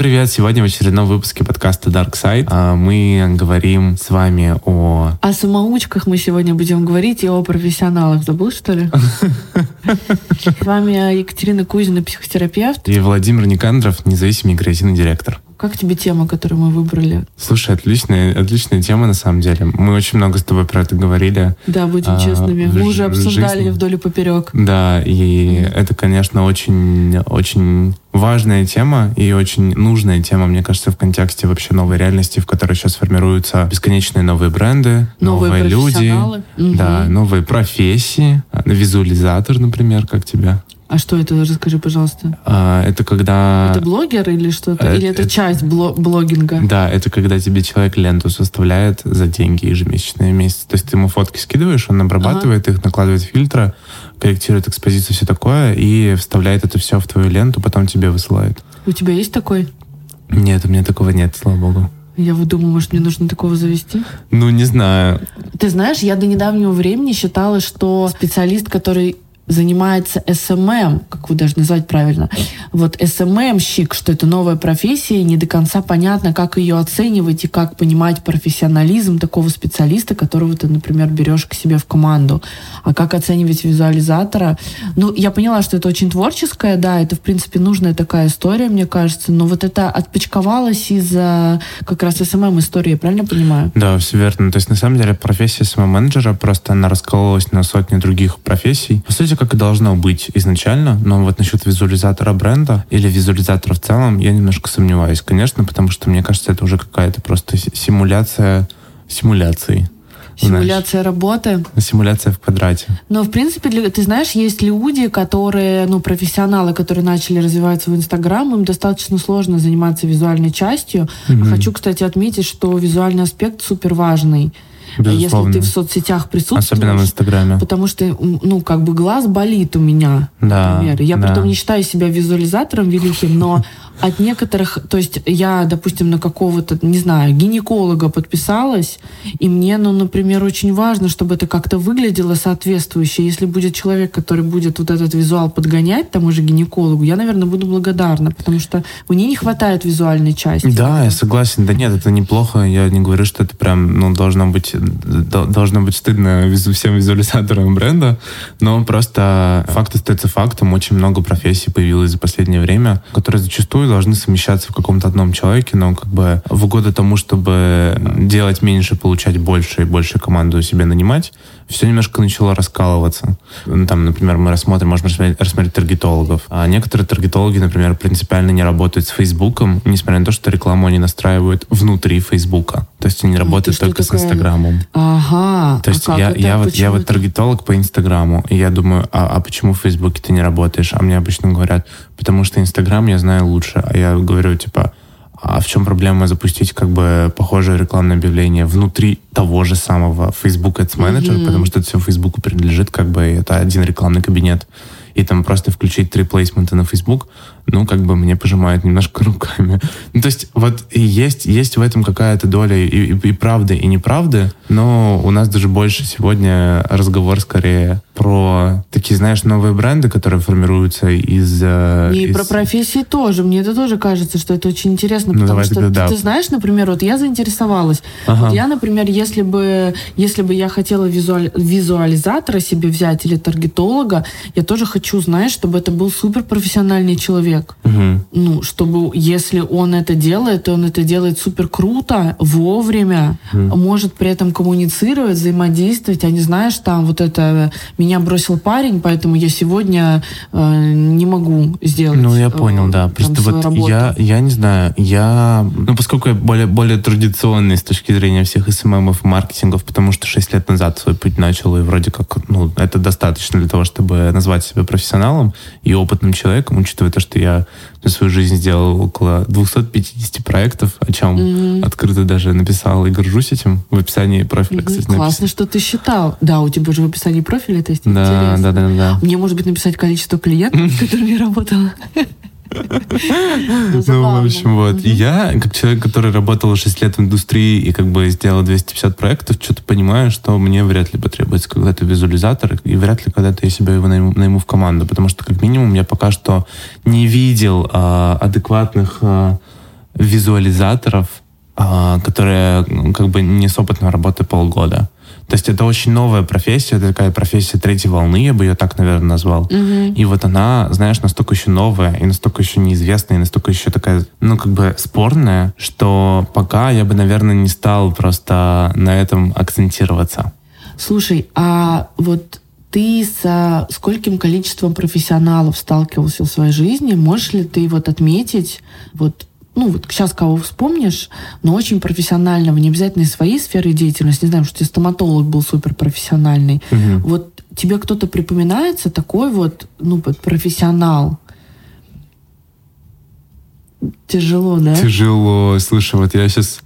привет! Сегодня в очередном выпуске подкаста Dark Side а, мы говорим с вами о... О самоучках мы сегодня будем говорить и о профессионалах. Забыл, что ли? С вами Екатерина Кузина, психотерапевт. И Владимир Никандров, независимый креативный директор. Как тебе тема, которую мы выбрали? Слушай, отличная, отличная тема на самом деле. Мы очень много с тобой про это говорили. Да, будем а, честными. Мы уже обсуждали жизни. вдоль и поперек. Да, и mm. это, конечно, очень, очень важная тема и очень нужная тема, мне кажется, в контексте вообще новой реальности, в которой сейчас формируются бесконечные новые бренды, новые, новые люди, угу. да, новые профессии. Визуализатор, например, как тебя? А что это? Расскажи, пожалуйста. А, это когда... Это блогер или что-то? Это, или это, это часть бло- блогинга? Да, это когда тебе человек ленту составляет за деньги ежемесячные месяцы. То есть ты ему фотки скидываешь, он обрабатывает ага. их, накладывает фильтры, корректирует экспозицию, все такое, и вставляет это все в твою ленту, потом тебе высылает. У тебя есть такой? Нет, у меня такого нет, слава богу. Я вот думаю, может, мне нужно такого завести? Ну, не знаю. Ты знаешь, я до недавнего времени считала, что специалист, который занимается SMM, как вы даже назвать правильно. Вот SMM щик, что это новая профессия, не до конца понятно, как ее оценивать и как понимать профессионализм такого специалиста, которого ты, например, берешь к себе в команду. А как оценивать визуализатора? Ну, я поняла, что это очень творческое, да, это, в принципе, нужная такая история, мне кажется, но вот это отпочковалось из-за как раз SMM-истории, правильно понимаю? Да, все верно. То есть, на самом деле, профессия SMM-менеджера просто она раскололась на сотни других профессий. По сути, как и должно быть изначально, но вот насчет визуализатора бренда или визуализатора в целом я немножко сомневаюсь, конечно, потому что мне кажется, это уже какая-то просто симуляция симуляции. Симуляция знаешь, работы. Симуляция в квадрате. Но, в принципе, ты знаешь, есть люди, которые, ну, профессионалы, которые начали развивать свой Инстаграм, им достаточно сложно заниматься визуальной частью. Mm-hmm. Хочу, кстати, отметить, что визуальный аспект супер важный. Безусловно. Если ты в соцсетях присутствуешь. Особенно в Инстаграме. Потому что, ну, как бы глаз болит у меня, да, например. Я да. потом не считаю себя визуализатором великим, но от некоторых, то есть я, допустим, на какого-то, не знаю, гинеколога подписалась, и мне, ну, например, очень важно, чтобы это как-то выглядело соответствующе. Если будет человек, который будет вот этот визуал подгонять тому же гинекологу, я, наверное, буду благодарна, потому что мне не хватает визуальной части. Да, я согласен. Да нет, это неплохо. Я не говорю, что это прям, ну, должно быть, должно быть стыдно всем визуализаторам бренда, но просто факт остается фактом. Очень много профессий появилось за последнее время, которые зачастую должны совмещаться в каком-то одном человеке, но как бы в угоду тому, чтобы делать меньше, получать больше и больше команду себе нанимать, все немножко начало раскалываться. Ну, там, например, мы рассмотрим, можем рассмотреть, рассмотреть таргетологов. А некоторые таргетологи, например, принципиально не работают с Фейсбуком, несмотря на то, что рекламу они настраивают внутри Фейсбука. То есть они работают только такое? с Инстаграмом. Ага. То есть а я, я, вот, я вот таргетолог по Инстаграму, и я думаю, а, а почему в Фейсбуке ты не работаешь? А мне обычно говорят, потому что Инстаграм я знаю лучше. А я говорю, типа, а в чем проблема запустить как бы похожее рекламное объявление внутри того же самого Facebook Ads Manager, mm-hmm. потому что это все Фейсбуку принадлежит, как бы это один рекламный кабинет. И там просто включить три плейсмента на Facebook, ну, как бы мне пожимают немножко руками. Ну, то есть вот есть, есть в этом какая-то доля и, и, и правды, и неправды, но у нас даже больше сегодня разговор скорее про такие, знаешь, новые бренды, которые формируются из... Э, и из... про профессии тоже. Мне это тоже кажется, что это очень интересно, ну, потому что тогда, ты, да. ты знаешь, например, вот я заинтересовалась. Ага. Вот я, например, если бы, если бы я хотела визуаль, визуализатора себе взять или таргетолога, я тоже хочу, знаешь, чтобы это был суперпрофессиональный человек. Угу. Ну, чтобы, если он это делает, то он это делает супер круто, вовремя, угу. может при этом коммуницировать, взаимодействовать, а не знаешь, там вот это меня бросил парень, поэтому я сегодня э, не могу сделать. Ну, я понял, э, да. Просто вот работу. я, я не знаю, я, ну, поскольку я более, более традиционный с точки зрения всех СММов и маркетингов, потому что 6 лет назад свой путь начал, и вроде как, ну, это достаточно для того, чтобы назвать себя профессионалом и опытным человеком, учитывая то, что я за свою жизнь сделал около 250 проектов, о чем mm-hmm. открыто даже написал и горжусь этим в описании профиля, mm-hmm. кстати, Классно, что ты считал. Да, у тебя же в описании профиля это есть да, интересно. Да, да, да. Мне, может быть, написать количество клиентов, с которыми я работала. Ну, в общем, вот. И я, как человек, который работал 6 лет в индустрии и как бы сделал 250 проектов, что-то понимаю, что мне вряд ли потребуется когда-то визуализатор, и вряд ли когда-то я себя его найму, найму в команду, потому что, как минимум, я пока что не видел а, адекватных а, визуализаторов, а, которые ну, как бы не с опытной работы полгода. То есть это очень новая профессия, это такая профессия третьей волны, я бы ее так, наверное, назвал. Мгм. И вот она, знаешь, настолько еще новая, и настолько еще неизвестная, и настолько еще такая, ну, как бы спорная, что пока я бы, наверное, не стал просто на этом акцентироваться. Слушай, а вот ты со скольким количеством профессионалов сталкивался в своей жизни? Можешь ли ты вот отметить, вот, ну вот сейчас кого вспомнишь, но очень профессионального, не обязательно из своей сферы деятельности, не знаю, что тебе стоматолог был суперпрофессиональный. Мгм. Вот тебе кто-то припоминается такой вот, ну, вот профессионал? Тяжело, да? Тяжело. Слушай, вот я сейчас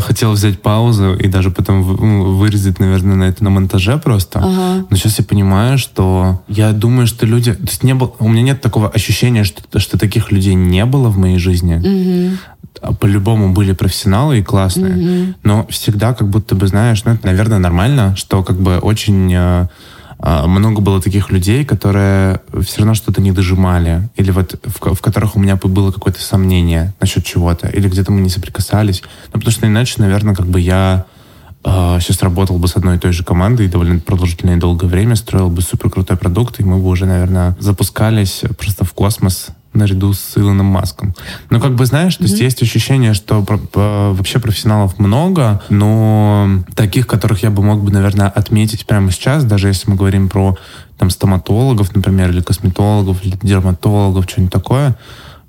хотел взять паузу и даже потом ну, вырезать, наверное, на это на монтаже просто. Ага. Но сейчас я понимаю, что я думаю, что люди... То есть не было, у меня нет такого ощущения, что, что таких людей не было в моей жизни. А По-любому были профессионалы и классные. Мгм. Но всегда как будто бы, знаешь, ну это, наверное, нормально, что как бы очень э, э, много было таких людей, которые все равно что-то не дожимали. Или вот в, в которых у меня бы было какое-то сомнение насчет чего-то. Или где-то мы не соприкасались. Ну, потому что иначе, наверное, как бы я сейчас работал бы с одной и той же командой довольно продолжительное и долгое время, строил бы супер крутой продукт, и мы бы уже, наверное, запускались просто в космос наряду с Илоном Маском. Но как бы знаешь, то есть есть ощущение, что про- по- вообще профессионалов много, но таких, которых я бы мог бы, наверное, отметить прямо сейчас, даже если мы говорим про там стоматологов, например, или косметологов, или дерматологов, что-нибудь такое,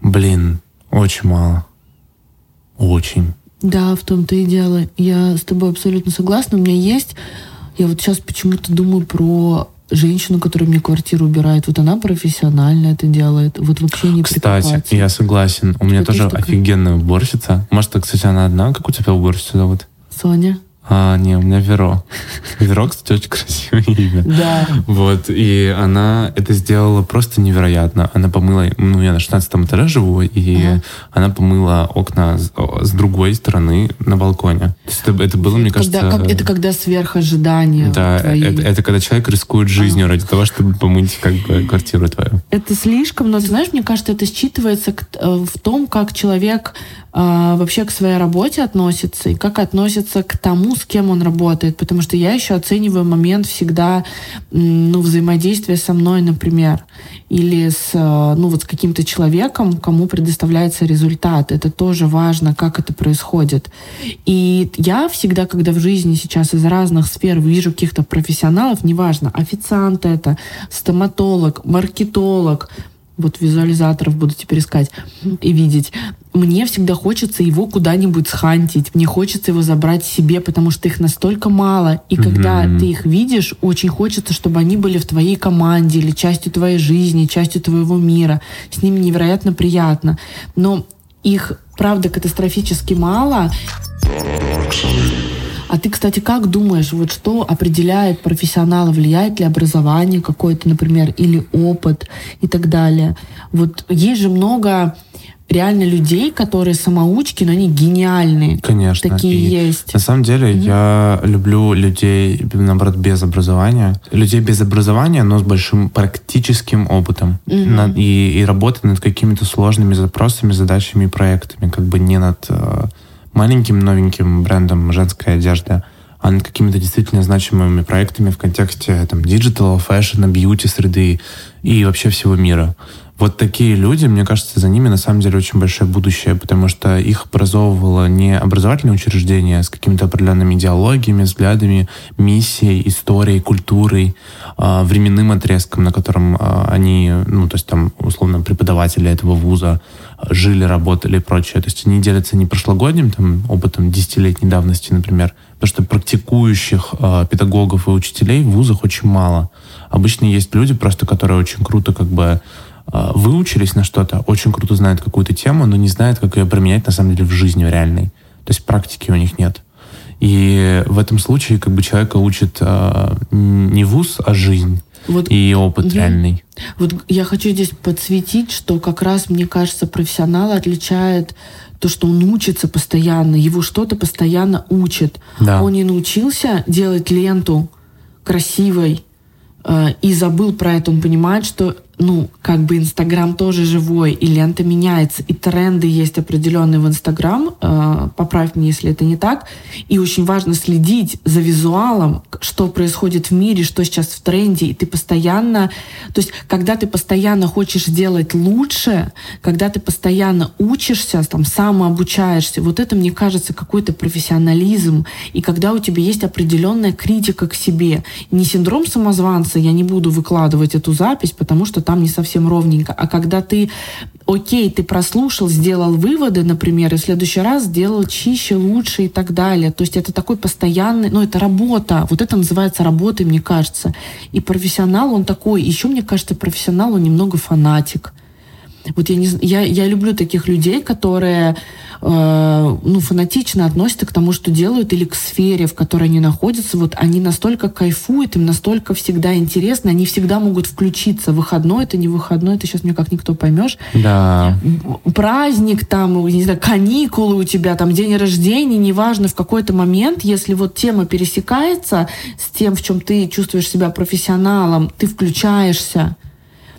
блин, очень мало. Очень. Да, в том-то и дело. Я с тобой абсолютно согласна. У меня есть... Я вот сейчас почему-то думаю про женщину, которая мне квартиру убирает. Вот она профессионально это делает. Вот вообще не Кстати, я согласен. У меня тоже такая? офигенная уборщица. Может, кстати, она одна? Как у тебя уборщица зовут? Соня? А, не, у меня Веро. Веро, кстати, очень красивое имя. Да. Вот, и она это сделала просто невероятно. Она помыла, ну, я на 16 этаже живу, и Ага. она помыла окна с, с другой стороны на балконе. Это, это было, мне кажется... Когда, как- это когда сверхожидания Да, твои. это, это когда человек рискует жизнью ради того, чтобы помыть как бы квартиру твою. Это слишком, но, знаешь, мне кажется, это считывается э, в том, как человек а, вообще к своей работе относится и как относится к тому, с кем он работает. Потому что я еще оцениваю момент всегда ну, взаимодействия со мной, например, или с, э, ну, вот с каким-то человеком, кому предоставляется результат. Это тоже важно, как это происходит. И я всегда, когда в жизни сейчас из разных сфер вижу каких-то профессионалов, неважно, официант это, стоматолог, маркетолог, вот визуализаторов буду теперь искать и видеть. Мне всегда хочется его куда-нибудь схантить. Мне хочется его забрать себе, потому что их настолько мало. И когда Мгм. ты их видишь, очень хочется, чтобы они были в твоей команде или частью твоей жизни, частью твоего мира. С ними невероятно приятно. Но их, правда, катастрофически мало. А ты, кстати, как думаешь, вот что определяет профессионала? Влияет ли образование какое-то, например, или опыт и так далее? Вот есть же много реально людей, которые самоучки, но они гениальные. Конечно. Такие И есть. На самом деле я люблю людей, наоборот, без образования. Людей без образования, но с большим практическим опытом. Мгм. На- и, и работать над какими-то сложными запросами, задачами и проектами. Как бы не над э, маленьким новеньким брендом женской одежды, а над какими-то действительно значимыми проектами в контексте там, диджитала, фэшна, beauty среды и вообще всего мира. Вот такие люди, мне кажется, за ними на самом деле очень большое будущее, потому что их образовывало не образовательное учреждение с какими-то определенными идеологиями, взглядами, миссией, историей, культурой, а, временным отрезком, на котором а, они, ну, то есть там, условно, преподаватели этого вуза жили, работали и прочее. То есть они делятся не прошлогодним там, опытом десятилетней давности, например, потому что практикующих а, педагогов и учителей в вузах очень мало. Обычно есть люди просто, которые очень круто как бы а, выучились на что-то, очень круто знают какую-то тему, но не знают, как ее применять на самом деле в жизни в реальной. То есть практики у них нет. И в этом случае как бы человека учит а, не вуз, а жизнь Вот и опыт Мгм. реальный. Вот я хочу здесь подсветить, что как раз, мне кажется, профессионала отличает то, что он учится постоянно, его что-то постоянно учит. Да. Он не научился делать ленту красивой э, и забыл про это. Он понимает, что ну, как бы Инстаграм тоже живой, и лента меняется, и тренды есть определенные в Инстаграм, э, поправь меня, если это не так, и очень важно следить за визуалом, что происходит в мире, что сейчас в тренде, и ты постоянно, то есть, когда ты постоянно хочешь делать лучше, когда ты постоянно учишься, там, самообучаешься, вот это, мне кажется, какой-то профессионализм, и когда у тебя есть определенная критика к себе, не синдром самозванца, я не буду выкладывать эту запись, потому что там не совсем ровненько. А когда ты, окей, ты прослушал, сделал выводы, например, и в следующий раз сделал чище, лучше и так далее. То есть это такой постоянный, ну это работа. Вот это называется работой, мне кажется. И профессионал, он такой, еще мне кажется, профессионал, он немного фанатик. Вот я, не, я, я люблю таких людей, которые э, ну, фанатично относятся к тому, что делают, или к сфере, в которой они находятся. Вот они настолько кайфуют, им настолько всегда интересно, они всегда могут включиться. Выходной это не выходной, это сейчас мне как никто поймешь. Да. Праздник там, не знаю, каникулы у тебя, там день рождения, неважно, в какой-то момент, если вот тема пересекается с тем, в чем ты чувствуешь себя профессионалом, ты включаешься.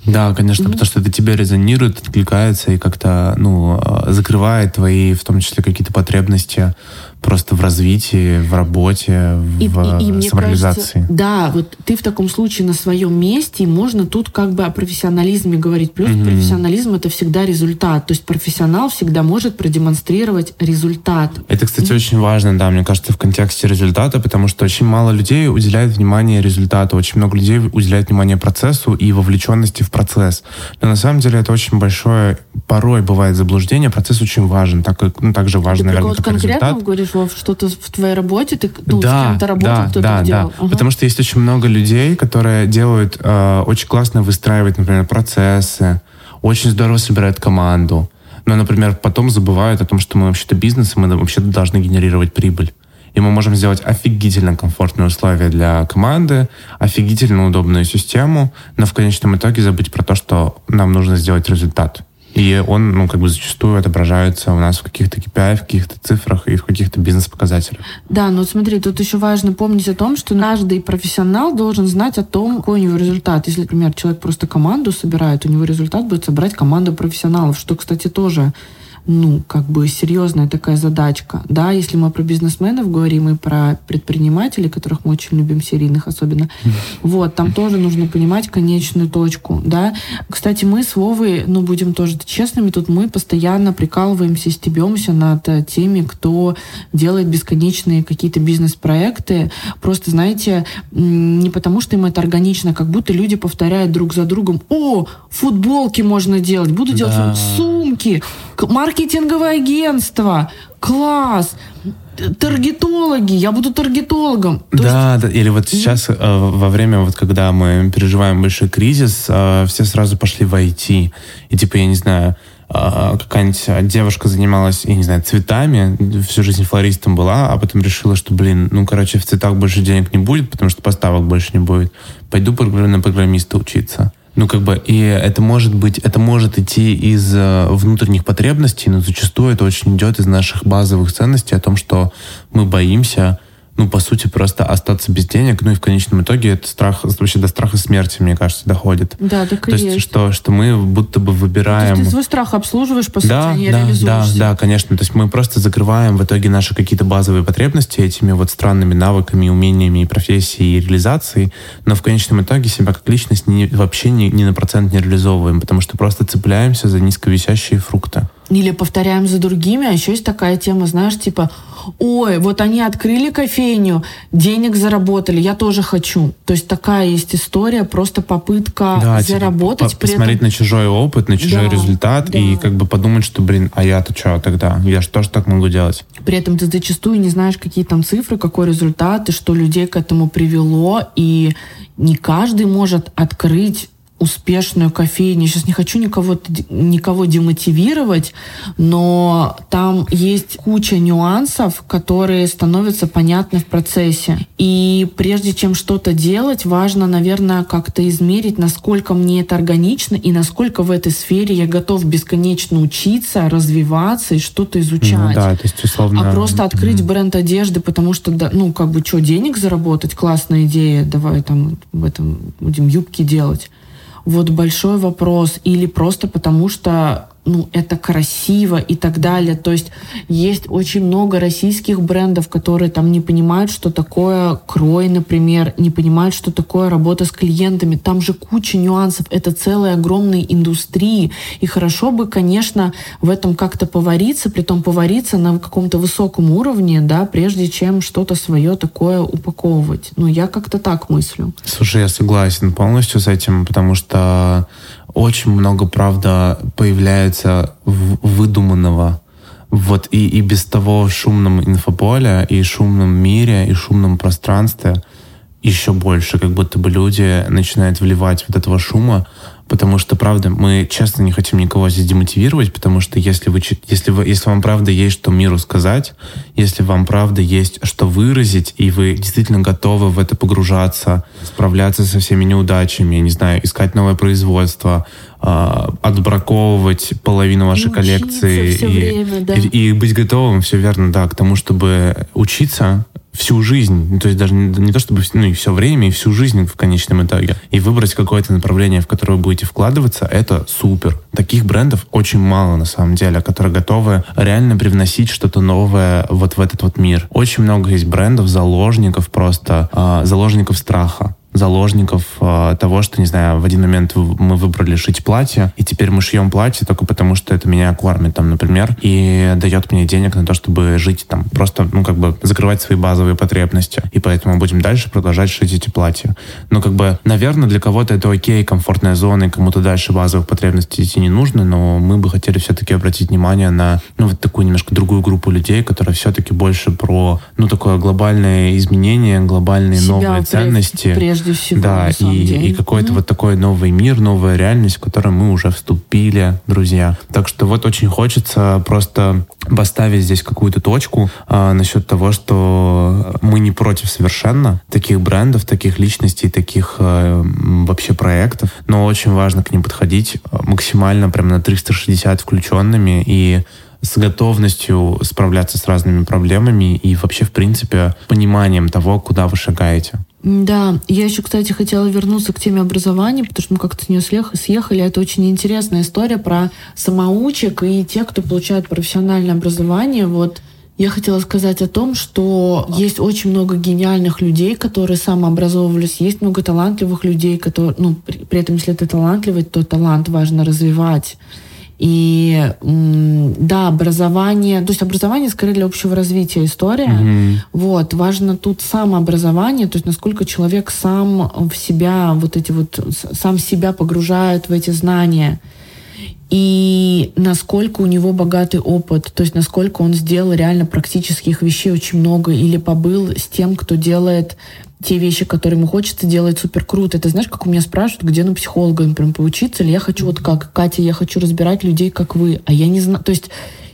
Да, конечно, mm-hmm. потому что это тебе резонирует, откликается и как-то, ну, а, закрывает твои, в том числе, какие-то потребности просто в развитии, в работе, и, в и, и, самореализации. Кажется, да, вот ты в таком случае на своем месте, и можно тут как бы о профессионализме говорить. Плюс mm-hmm. профессионализм это всегда результат. То есть профессионал всегда может продемонстрировать результат. Это, кстати, mm-hmm. очень важно, да, мне кажется, в контексте результата, потому что очень мало людей уделяет внимание результату, очень много людей уделяет внимание процессу и вовлеченности в процесс. Но на самом деле это очень большое, порой бывает заблуждение, процесс очень важен, так, ну, так же важен, ты наверное, как результат. говоришь, говоришь, что-то в твоей работе, ты ну, да, с кем-то работал, да, кто-то да, делал. Да. Ага. Потому что есть очень много людей, которые делают, э, очень классно выстраивают, например, процессы, очень здорово собирают команду. Но, например, потом забывают о том, что мы вообще-то бизнес, и мы вообще-то должны генерировать прибыль. И мы можем сделать офигительно комфортные условия для команды, офигительно удобную систему, но в конечном итоге забыть про то, что нам нужно сделать результат. И он, ну, как бы зачастую отображается у нас в каких-то KPI, в каких-то цифрах и в каких-то бизнес-показателях. Да, но смотри, тут еще важно помнить о том, что каждый профессионал должен знать о том, какой у него результат. Если, например, человек просто команду собирает, у него результат будет собрать команду профессионалов, что, кстати, тоже ну, как бы серьезная такая задачка. Да, если мы про бизнесменов говорим и про предпринимателей, которых мы очень любим, серийных особенно, вот, там тоже нужно понимать конечную точку, да. Кстати, мы с Вовой, ну, будем тоже честными, тут мы постоянно прикалываемся, стебемся над теми, кто делает бесконечные какие-то бизнес-проекты. Просто, знаете, не потому, что им это органично, как будто люди повторяют друг за другом, о, футболки можно делать, буду делать да. сумки, маркетинговое агентство, класс, таргетологи, я буду таргетологом. То да, есть... да, или вот сейчас э, во время, вот когда мы переживаем большой кризис, э, все сразу пошли в IT. И типа, я не знаю, э, какая-нибудь девушка занималась, я не знаю, цветами, всю жизнь флористом была, а потом решила, что, блин, ну, короче, в цветах больше денег не будет, потому что поставок больше не будет. Пойду на программиста учиться. Ну, как бы, и это может быть, это может идти из э, внутренних потребностей, но зачастую это очень идет из наших базовых ценностей о том, что мы боимся ну, по сути, просто остаться без денег, ну и в конечном итоге это страх, вообще до страха смерти, мне кажется, доходит. Да, так То и есть. Что, что мы будто бы выбираем... То есть ты свой страх обслуживаешь, по да, сути, не да, да, да, конечно. То есть мы просто закрываем в итоге наши какие-то базовые потребности этими вот странными навыками, умениями и профессией и реализацией, но в конечном итоге себя как личность не, вообще ни, ни на процент не реализовываем, потому что просто цепляемся за низковисящие фрукты. Или повторяем за другими, а еще есть такая тема, знаешь, типа, ой, вот они открыли кофейню, денег заработали, я тоже хочу. То есть такая есть история, просто попытка да, типа, заработать. Типа, посмотреть этом... на чужой опыт, на чужой да, результат да. и как бы подумать, что, блин, а я-то что тогда? Я же тоже так могу делать. При этом ты зачастую не знаешь, какие там цифры, какой результат, и что людей к этому привело, и не каждый может открыть успешную кофейню. Сейчас не хочу никого, никого демотивировать, но там есть куча нюансов, которые становятся понятны в процессе. И прежде чем что-то делать, важно, наверное, как-то измерить, насколько мне это органично и насколько в этой сфере я готов бесконечно учиться, развиваться и что-то изучать. Ну, да, то есть условно... А просто открыть mm-hmm. бренд одежды, потому что, ну, как бы, что, денег заработать? Классная идея, давай там в этом будем юбки делать. Вот большой вопрос, или просто потому что ну, это красиво и так далее. То есть есть очень много российских брендов, которые там не понимают, что такое крой, например, не понимают, что такое работа с клиентами. Там же куча нюансов. Это целая огромная индустрия. И хорошо бы, конечно, в этом как-то повариться, при том повариться на каком-то высоком уровне, да, прежде чем что-то свое такое упаковывать. Ну, я как-то так мыслю. Слушай, я согласен полностью с этим, потому что очень много, правда, появляется выдуманного. Вот и, и без того шумном инфополе, и шумном мире, и шумном пространстве еще больше, как будто бы люди начинают вливать вот этого шума, потому что, правда, мы часто не хотим никого здесь демотивировать, потому что если, вы, если, вы, если вам, правда, есть что миру сказать, если вам, правда, есть что выразить, и вы действительно готовы в это погружаться, справляться со всеми неудачами, не знаю, искать новое производство, э, отбраковывать половину вашей коллекции и, время, да. и, и быть готовым, все верно, да, к тому, чтобы учиться, всю жизнь, то есть даже не, не то чтобы ну, и все время, и всю жизнь в конечном итоге, и выбрать какое-то направление, в которое вы будете вкладываться, это супер. Таких брендов очень мало на самом деле, которые готовы реально привносить что-то новое вот в этот вот мир. Очень много есть брендов, заложников просто, э, заложников страха заложников э, того, что, не знаю, в один момент мы выбрали шить платье, и теперь мы шьем платье только потому, что это меня кормит, там, например, и дает мне денег на то, чтобы жить там, просто, ну, как бы закрывать свои базовые потребности. И поэтому будем дальше продолжать шить эти платья. Но, как бы, наверное, для кого-то это окей, комфортная зона, и кому-то дальше базовых потребностей идти не нужно, но мы бы хотели все-таки обратить внимание на, ну, вот такую немножко другую группу людей, которая все-таки больше про, ну, такое глобальное изменение, глобальные Себя новые ценности. Прежде прежде всего. Да, и, и какой-то mm-hmm. вот такой новый мир, новая реальность, в которую мы уже вступили, друзья. Так что вот очень хочется просто поставить здесь какую-то точку а, насчет того, что мы не против совершенно таких брендов, таких личностей, таких а, вообще проектов, но очень важно к ним подходить максимально прям на 360 включенными и с готовностью справляться с разными проблемами и вообще, в принципе, пониманием того, куда вы шагаете. Да, я еще, кстати, хотела вернуться к теме образования, потому что мы как-то с нее съехали. Это очень интересная история про самоучек и тех, кто получает профессиональное образование. Вот я хотела сказать о том, что есть очень много гениальных людей, которые самообразовывались, есть много талантливых людей, которые, ну, при, при этом, если ты талантливый, то талант важно развивать. И да, образование, то есть образование скорее для общего развития история. Mm-hmm. Вот, важно тут самообразование, то есть насколько человек сам в себя, вот эти вот, сам себя погружает в эти знания. И насколько у него богатый опыт, то есть насколько он сделал реально практических вещей очень много, или побыл с тем, кто делает те вещи, которые ему хочется делать супер круто. Это знаешь, как у меня спрашивают, где на психолога, например, поучиться, или я хочу вот как, Катя, я хочу разбирать людей, как вы, а я не знаю, то есть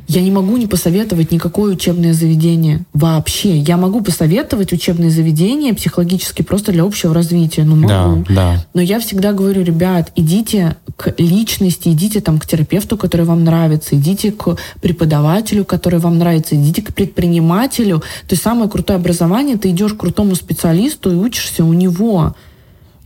я не могу не посоветовать никакое учебное заведение вообще. Я могу посоветовать учебные заведения психологически просто для общего развития. Ну, могу. Да, да. Но я всегда говорю, ребят, идите к личности, идите там к терапевту, который вам нравится, идите к преподавателю, который вам нравится, идите к предпринимателю. То есть самое крутое образование, ты идешь к крутому специалисту и учишься у него.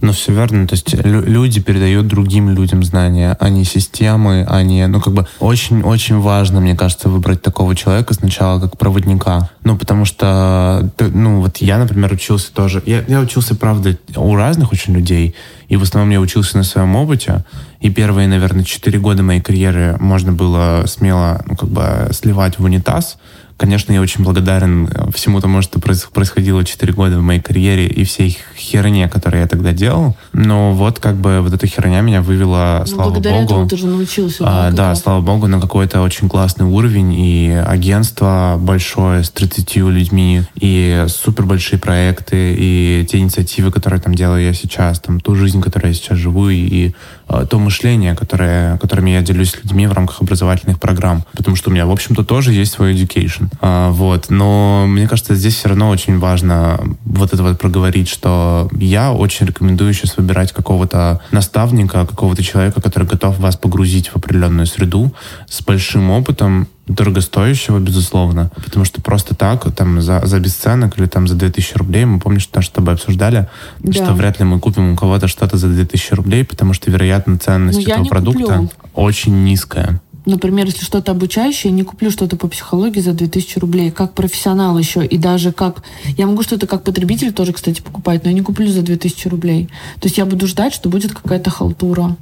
Ну, все верно. То есть люди передают другим людям знания, а не системы, а не... Ну, как бы очень-очень важно, мне кажется, выбрать такого человека сначала как проводника. Ну, потому что, ну, вот я, например, учился тоже... Я, я учился, правда, у разных очень людей, и в основном я учился на своем опыте. И первые, наверное, четыре года моей карьеры можно было смело, ну, как бы сливать в унитаз, Конечно, я очень благодарен э, всему тому, что происходило 4 года в моей карьере и всей херне, которую я тогда делал. Но вот как бы вот эта херня меня вывела, ну, слава благодаря богу. Этому ты же научился. А, да, слава богу, на какой-то очень классный уровень. И агентство большое с 30 людьми, и супер большие проекты, и те инициативы, которые там делаю я сейчас, там ту жизнь, которой я сейчас живу, и, и то мышление, которое, которыми я делюсь с людьми в рамках образовательных программ. Потому что у меня, в общем-то, тоже есть свой education. А, вот. Но мне кажется, здесь все равно очень важно вот это вот проговорить, что я очень рекомендую сейчас выбирать какого-то наставника, какого-то человека, который готов вас погрузить в определенную среду с большим опытом, дорогостоящего, безусловно, потому что просто так, там, за, за бесценок или там за 2000 рублей, мы, помнишь, что с тобой обсуждали, да. что вряд ли мы купим у кого-то что-то за 2000 рублей, потому что, вероятно, ценность ну, этого продукта куплю. очень низкая. Например, если что-то обучающее, не куплю что-то по психологии за 2000 рублей, как профессионал еще, и даже как... Я могу что-то как потребитель тоже, кстати, покупать, но я не куплю за 2000 рублей. То есть я буду ждать, что будет какая-то халтура.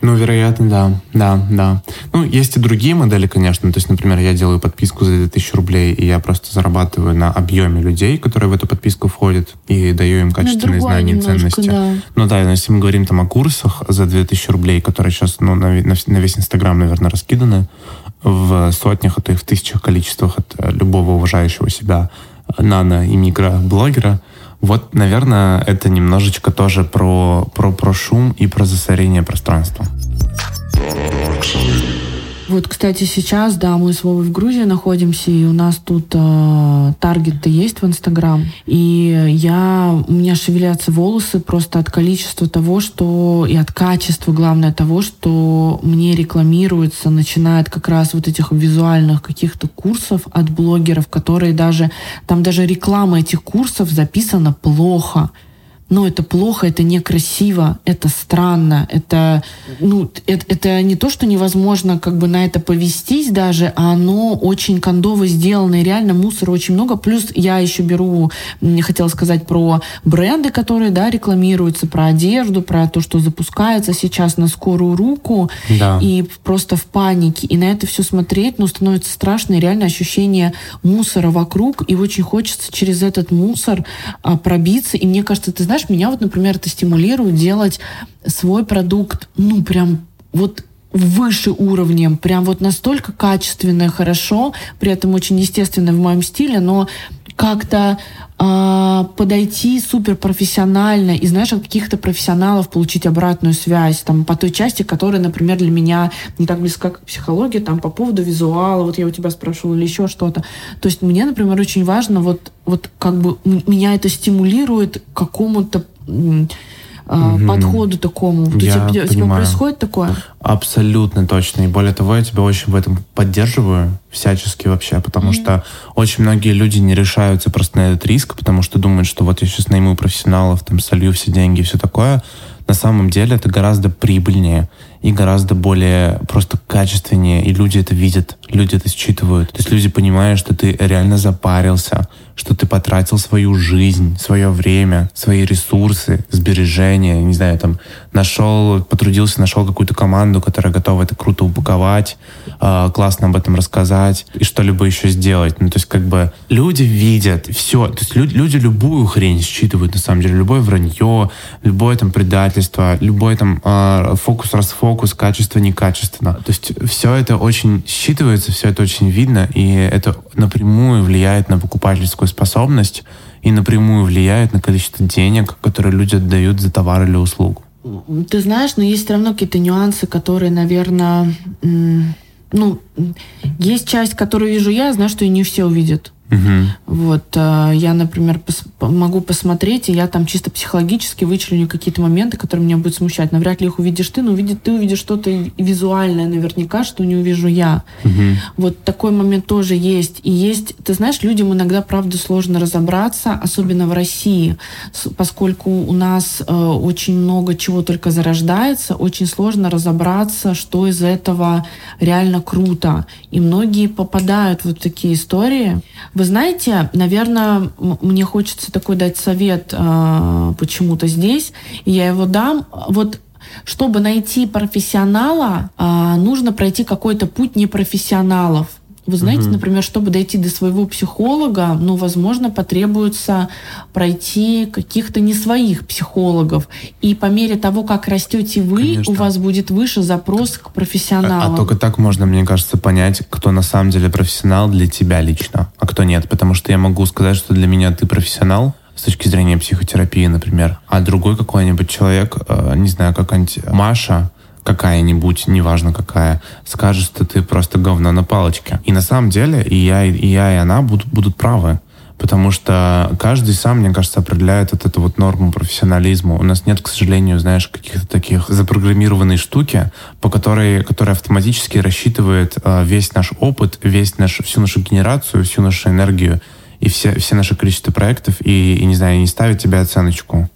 Ну, вероятно, да. Да, да. Ну, есть и другие модели, конечно. То есть, например, я делаю подписку за 2000 рублей, и я просто зарабатываю на объеме людей, которые в эту подписку входят, и даю им качественные ну, знания и ценности. Да. Ну да, но если мы говорим там о курсах за 2000 рублей, которые сейчас ну, на, на, на весь Инстаграм, наверное, раскиданы в сотнях, а то и в тысячах количествах от любого уважающего себя нано- и микроблогера, вот, наверное, это немножечко тоже про, про, про шум и про засорение пространства. Вот, кстати, сейчас, да, мы с Вовой в Грузии находимся, и у нас тут э, таргет-то есть в Инстаграм. И я, у меня шевелятся волосы просто от количества того, что... И от качества, главное, того, что мне рекламируется, начинает как раз вот этих визуальных каких-то курсов от блогеров, которые даже... Там даже реклама этих курсов записана плохо но это плохо, это некрасиво, это странно, это, ну, это, это не то, что невозможно как бы на это повестись даже, а оно очень кондово сделано, и реально мусора очень много. Плюс я еще беру, хотела сказать про бренды, которые, да, рекламируются, про одежду, про то, что запускается сейчас на скорую руку, да. и просто в панике. И на это все смотреть, ну, становится страшно, и реально ощущение мусора вокруг, и очень хочется через этот мусор а, пробиться. И мне кажется, ты знаешь, знаешь, меня вот, например, это стимулирует делать свой продукт, ну, прям вот выше уровнем, прям вот настолько качественно, хорошо, при этом очень естественно в моем стиле, но как-то э, подойти супер профессионально и, знаешь, от каких-то профессионалов получить обратную связь там по той части, которая, например, для меня не так близка, как психология, там по поводу визуала, вот я у тебя спрашивала или еще что-то. То есть мне, например, очень важно вот, вот как бы меня это стимулирует к какому-то угу. подходу такому. Вот я у тебя, у тебя происходит такое? Абсолютно точно. И более того, я тебя очень в этом поддерживаю всячески вообще, потому mm что очень многие люди не решаются просто на этот риск, потому что думают, что вот я сейчас найму профессионалов, там солью все деньги и все такое. На самом деле это гораздо прибыльнее и гораздо более просто качественнее, и люди это видят, люди это считывают. То есть люди понимают, что ты реально запарился, что ты потратил свою жизнь, свое время, свои ресурсы, сбережения, не знаю, там, нашел, потрудился, нашел какую-то команду, которая готова это круто упаковать, э, классно об этом рассказать и что-либо еще сделать. Ну, то есть, как бы, люди видят все, то есть, люди, люди любую хрень считывают, на самом деле, любое вранье, любое там предательство, любой там э, фокус-расфокус, качество-некачественно. То есть, все это очень считывается, все это очень видно, и это напрямую влияет на покупательскую способность и напрямую влияет на количество денег, которые люди отдают за товар или услугу. Ты знаешь, но есть все равно какие-то нюансы, которые, наверное, ну, есть часть, которую вижу я, знаю, что и не все увидят. Угу. Вот э, я, например, пос могу посмотреть, и я там чисто психологически вычленю какие-то моменты, которые меня будут смущать. Навряд ли их увидишь ты, но увидит, ты увидишь что-то визуальное наверняка, что не увижу я. Угу. Вот такой момент тоже есть. И есть, ты знаешь, людям иногда, правда, сложно разобраться, особенно в России, поскольку у нас э, очень много чего только зарождается, очень сложно разобраться, что из этого реально круто. И многие попадают в вот такие истории. Вы знаете, наверное, мне хочется такой дать совет э, почему-то здесь, и я его дам. Вот чтобы найти профессионала, э, нужно пройти какой-то путь непрофессионалов. Вы знаете, угу. например, чтобы дойти до своего психолога, ну, возможно, потребуется пройти каких-то не своих психологов. И по мере того, как растете вы, Конечно. у вас будет выше запрос к профессионалу. А, а только так можно, мне кажется, понять, кто на самом деле профессионал для тебя лично, а кто нет. Потому что я могу сказать, что для меня ты профессионал, с точки зрения психотерапии, например, а другой какой-нибудь человек, э, не знаю, какая-нибудь Маша, какая-нибудь, неважно какая, скажет, что ты просто говно на палочке. И на самом деле и я, и я, и она будут, будут правы. потому что каждый сам, мне кажется, определяет вот эту вот норму профессионализма. У нас нет, к сожалению, знаешь, каких-то таких запрограммированной штуки, по которой, которая автоматически рассчитывает э, весь наш опыт, весь наш, всю нашу генерацию, всю нашу энергию и все, все наше количество проектов и, и, не знаю, не ставит тебе оценочку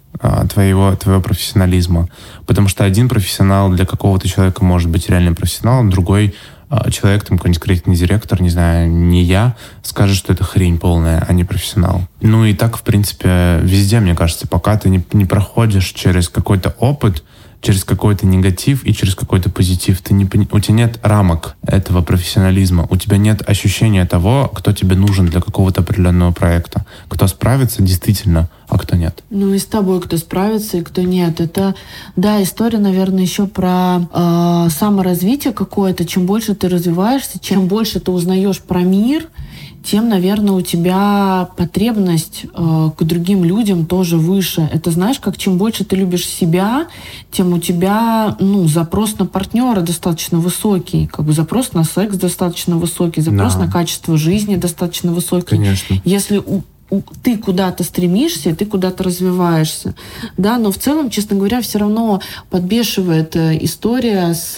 твоего, твоего профессионализма. Потому что один профессионал для какого-то человека может быть реальным профессионалом, другой а, человек, там, какой-нибудь креативный директор, не знаю, не я, скажет, что это хрень полная, а не профессионал. Ну и так, в принципе, везде, мне кажется, пока ты не, не проходишь через какой-то опыт, через какой-то негатив и через какой-то позитив. Ты не, у тебя нет рамок этого профессионализма, у тебя нет ощущения того, кто тебе нужен для какого-то определенного проекта, кто справится действительно, а кто нет. Ну и с тобой кто справится и кто нет. Это, да, история, наверное, еще про э, саморазвитие какое-то. Чем больше ты развиваешься, чем больше ты узнаешь про мир, тем, наверное, у тебя потребность э, к другим людям тоже выше. Это знаешь, как чем больше ты любишь себя, тем у тебя ну, запрос на партнера достаточно высокий, как бы запрос на секс достаточно высокий, запрос да. на качество жизни достаточно высокий. Конечно. Если у ты куда-то стремишься, ты куда-то развиваешься, да, но в целом, честно говоря, все равно подбешивает э, история с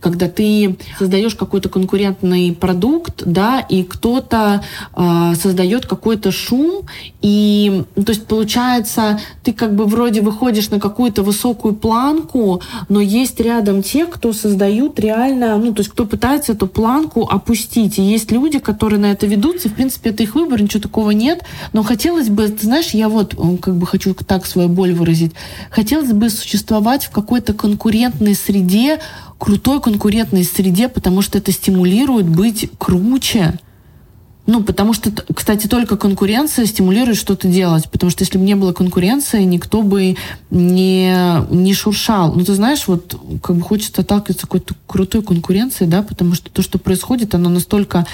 когда ты создаешь какой-то конкурентный продукт, да, и кто-то э, создает какой-то шум, и, ну, то есть, получается, ты как бы вроде выходишь на какую-то высокую планку, но есть рядом те, кто создают реально, ну, то есть, кто пытается эту планку опустить. И есть люди, которые на это ведутся, в принципе, это их выбор, ничего такого нет, но хотелось бы, ты знаешь, я вот как бы хочу так свою боль выразить, хотелось бы существовать в какой-то конкурентной среде, крутой конкурентной среде, потому что это стимулирует быть круче. Ну, потому что, кстати, только конкуренция стимулирует что-то делать. Потому что если бы не было конкуренции, никто бы не, не шуршал. Ну, ты знаешь, вот как бы хочется отталкиваться какой-то крутой конкуренцией, да, потому что то, что происходит, оно настолько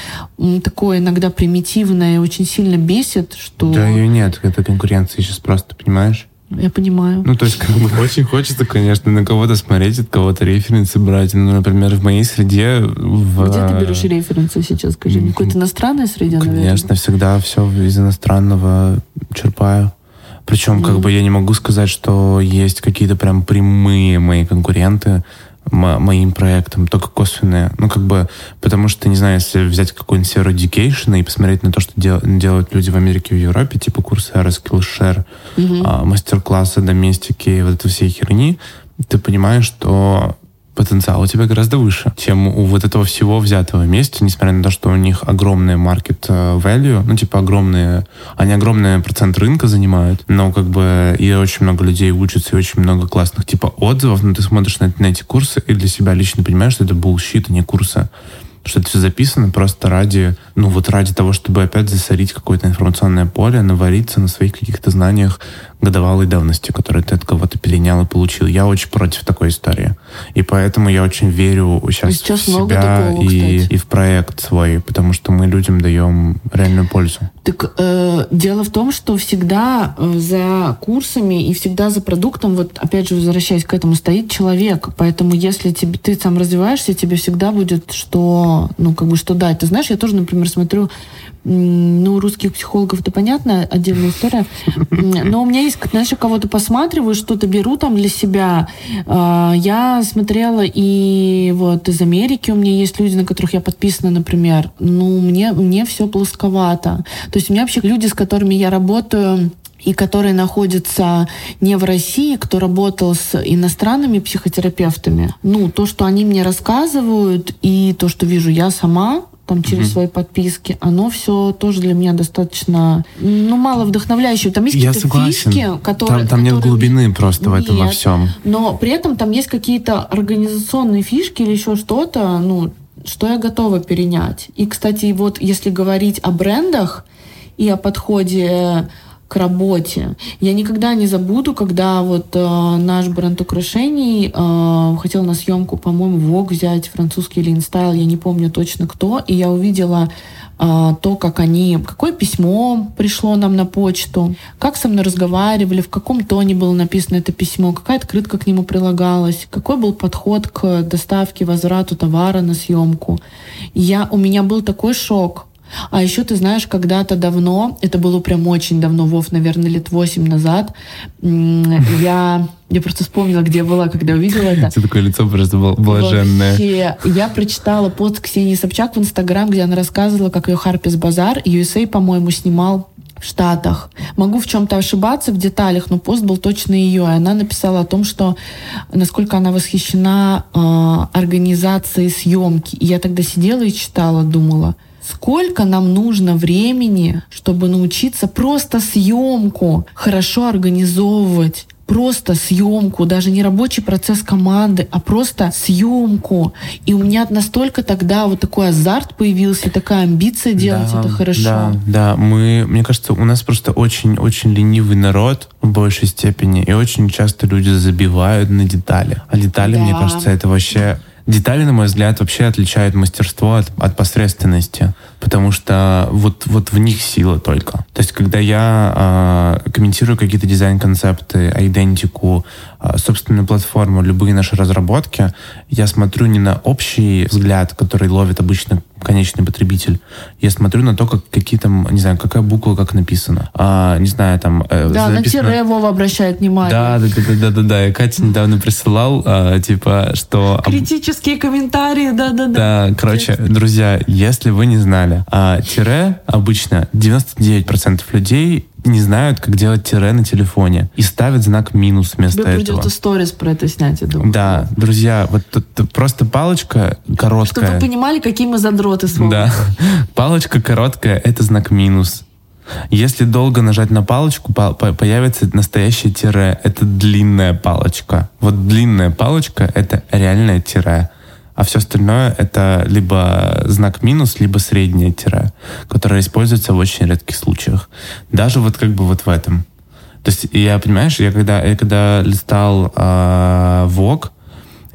такое иногда примитивное и очень сильно бесит, что... Да, ее нет, это конкуренция сейчас просто, понимаешь? Я понимаю. Ну, то есть, как бы очень хочется, конечно, на кого-то смотреть, от кого-то референсы брать. Ну, например, в моей среде... В... Где ты берешь референсы сейчас, скажи? В какой-то иностранной среде, Конечно, наверное? всегда все из иностранного черпаю. Причем, mm. как бы я не могу сказать, что есть какие-то прям прямые мои конкуренты моим проектам, только косвенные. Ну, как бы, потому что, не знаю, если взять какой-нибудь Zero Education и посмотреть на то, что дел, делают люди в Америке и в Европе, типа курсы Skillshare, mm-hmm. а, мастер-классы, доместики, вот это все херни, ты понимаешь, что потенциал у тебя гораздо выше, чем у вот этого всего взятого вместе, несмотря на то, что у них огромный market э, value, ну, типа огромные, они огромный процент рынка занимают, но как бы и очень много людей учатся, и очень много классных типа отзывов, но ты смотришь на, на эти курсы и для себя лично понимаешь, что это bullshit, а не курсы что это все записано просто ради, ну вот ради того, чтобы опять засорить какое-то информационное поле, навариться на своих каких-то знаниях, годовалой давности, которую ты от кого-то перенял и получил. Я очень против такой истории. И поэтому я очень верю сейчас, сейчас в себя такого, и, и в проект свой, потому что мы людям даем реальную пользу. Так э, дело в том, что всегда э, за курсами и всегда за продуктом, вот опять же возвращаясь к этому, стоит человек. Поэтому если тебе, ты сам развиваешься, тебе всегда будет что, ну как бы что дать. Ты знаешь, я тоже, например, смотрю ну, русских психологов это понятно, отдельная история. Но у меня есть, знаешь, кого-то посматриваю, что-то беру там для себя. А, я смотрела и вот из Америки у меня есть люди, на которых я подписана, например. Ну, мне, мне все плосковато. То есть у меня вообще люди, с которыми я работаю, и которые находятся не в России, кто работал с иностранными психотерапевтами. Ну, то, что они мне рассказывают, и то, что вижу я сама, там через угу. свои подписки, оно все тоже для меня достаточно, ну, мало вдохновляющее. Там есть какие-то фишки, которые... Там, там нет глубины просто в этом во всем. Но при этом там есть какие-то организационные фишки или еще что-то, ну, что я готова перенять. И, кстати, вот если говорить о брендах и о подходе к работе. Я никогда не забуду, когда вот э, наш бренд украшений э, хотел на съемку, по-моему, Vogue взять, французский или InStyle, я не помню точно кто, и я увидела э, то, как они, какое письмо пришло нам на почту, как со мной разговаривали, в каком тоне было написано это письмо, какая открытка к нему прилагалась, какой был подход к доставке, возврату товара на съемку. Я, у меня был такой шок, А еще ты знаешь, когда-то давно, это было прям очень давно, Вов, наверное, лет 8 назад, я, я просто вспомнила, где я была, когда увидела это. Это такое лицо просто блаженное. Вообще, я прочитала пост Ксении Собчак в Инстаграм, где она рассказывала, как ее Харпис Базар, USA, по-моему, снимал в Штатах. Могу в чем-то ошибаться в деталях, но пост был точно ее. И она написала о том, что насколько она восхищена э, организацией съемки. И я тогда сидела и читала, думала, сколько нам нужно времени, чтобы научиться просто съемку хорошо организовывать просто съемку, даже не рабочий процесс команды, а просто съемку. И у меня настолько тогда вот такой азарт появился, такая амбиция делать да, это хорошо. Да, да, мы, мне кажется, у нас просто очень-очень ленивый народ в большей степени, и очень часто люди забивают на детали. А детали, да. мне кажется, это вообще Детали, на мой взгляд, вообще отличают мастерство от, от посредственности, потому что вот, вот в них сила только. То есть, когда я э, комментирую какие-то дизайн-концепты, идентику, собственную платформу, любые наши разработки, я смотрю не на общий взгляд, который ловит обычно конечный потребитель. Я смотрю на то, как какие там, не знаю, какая буква как написана. А, не знаю, там... Э, да, записано... на тире Вова обращает внимание. Да, да, да, да, да, да, да. Я Катя недавно присылал, а, типа, что... Критические комментарии, да, да, да. Да, короче, друзья, если вы не знали, а, тире обычно 99% людей не знают, как делать тире на телефоне и ставят знак минус вместо Тебе этого. придется сторис про это снять, я думаю. Да, друзья, вот тут, просто палочка короткая. Чтобы вы понимали, какие мы задроты с вами. Да, палочка короткая — это знак минус. Если долго нажать на палочку, появится настоящее тире. Это длинная палочка. Вот длинная палочка — это реальное тире а все остальное это либо знак минус, либо среднее тире, которое используется в очень редких случаях. Даже вот как бы вот в этом. То есть я, понимаешь, я когда, я когда листал э, Vogue,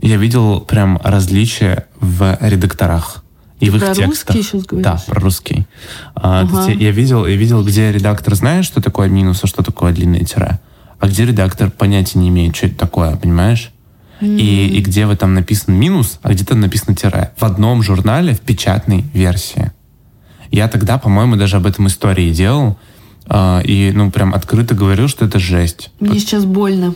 я видел прям различия в редакторах. И в их про текстах. русский сейчас говоришь? Да, про русский. Ага. я видел, я видел, где редактор знает, что такое минус, а что такое длинное тире. А где редактор понятия не имеет, что это такое, понимаешь? И, и где вы там написан минус, а где-то написано тире. В одном журнале в печатной версии. Я тогда, по-моему, даже об этом истории делал. Э, и, ну, прям открыто говорил, что это жесть. Мне сейчас больно.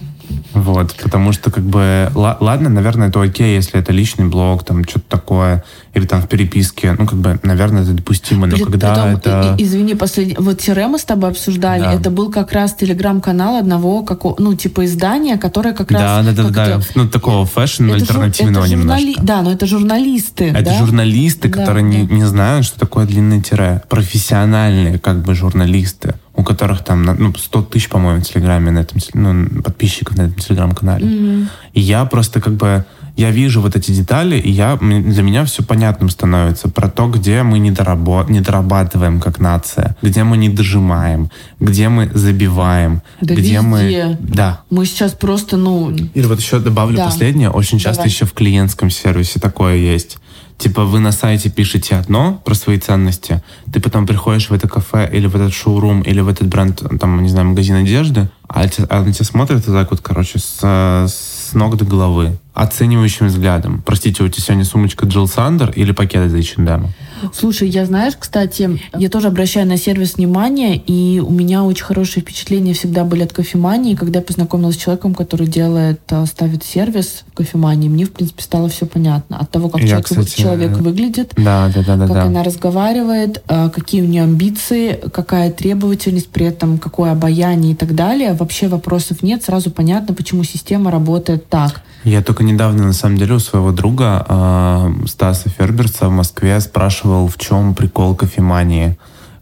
Вот, потому что, как бы, ладно, наверное, это окей, если это личный блог, там, что-то такое, или там в переписке, ну, как бы, наверное, это допустимо, но При, когда потом, это... И, извини, последний, вот Тире мы с тобой обсуждали, да. это был как раз телеграм-канал одного, какого, ну, типа издания, которое как раз... Да, да, да, да, ну, такого fashion альтернативного это немножко. Журнали... Да, но это журналисты, Это да? журналисты, да, которые да. Не, не знают, что такое длинное тире. Профессиональные, как бы, журналисты у которых там ну, 100 тысяч, по-моему, в Телеграме на этом, ну, подписчиков на этом Телеграм-канале. Mm-hmm. И я просто как бы, я вижу вот эти детали, и я, для меня все понятным становится про то, где мы не, дорабо, не дорабатываем как нация, где мы не дожимаем, где мы забиваем, да где везде. мы... Да. Мы сейчас просто, ну... Или вот еще добавлю да. последнее, очень часто Давай. еще в клиентском сервисе такое есть Типа вы на сайте пишете одно про свои ценности, ты потом приходишь в это кафе или в этот шоурум или в этот бренд, там, не знаю, магазин одежды, а, а на тебя смотрят вот так вот, короче, с, с ног до головы, оценивающим взглядом. Простите, у тебя сегодня сумочка Джилл Сандер или пакет из H&M? Слушай, я знаешь, кстати, я тоже обращаю на сервис внимание, и у меня очень хорошие впечатления всегда были от кофемании. Когда я познакомилась с человеком, который делает, э, ставит сервис в кофемании, мне, в принципе, стало все понятно. От того, как я, человек, кстати, человек выглядит, да, да, да, да, как да. она разговаривает, э, какие у нее амбиции, какая требовательность, при этом какое обаяние и так далее. Вообще вопросов нет, сразу понятно, почему система работает так. Я только недавно, на самом деле, у своего друга э, Стаса Ферберца в Москве спрашивал, в чем прикол кофемании.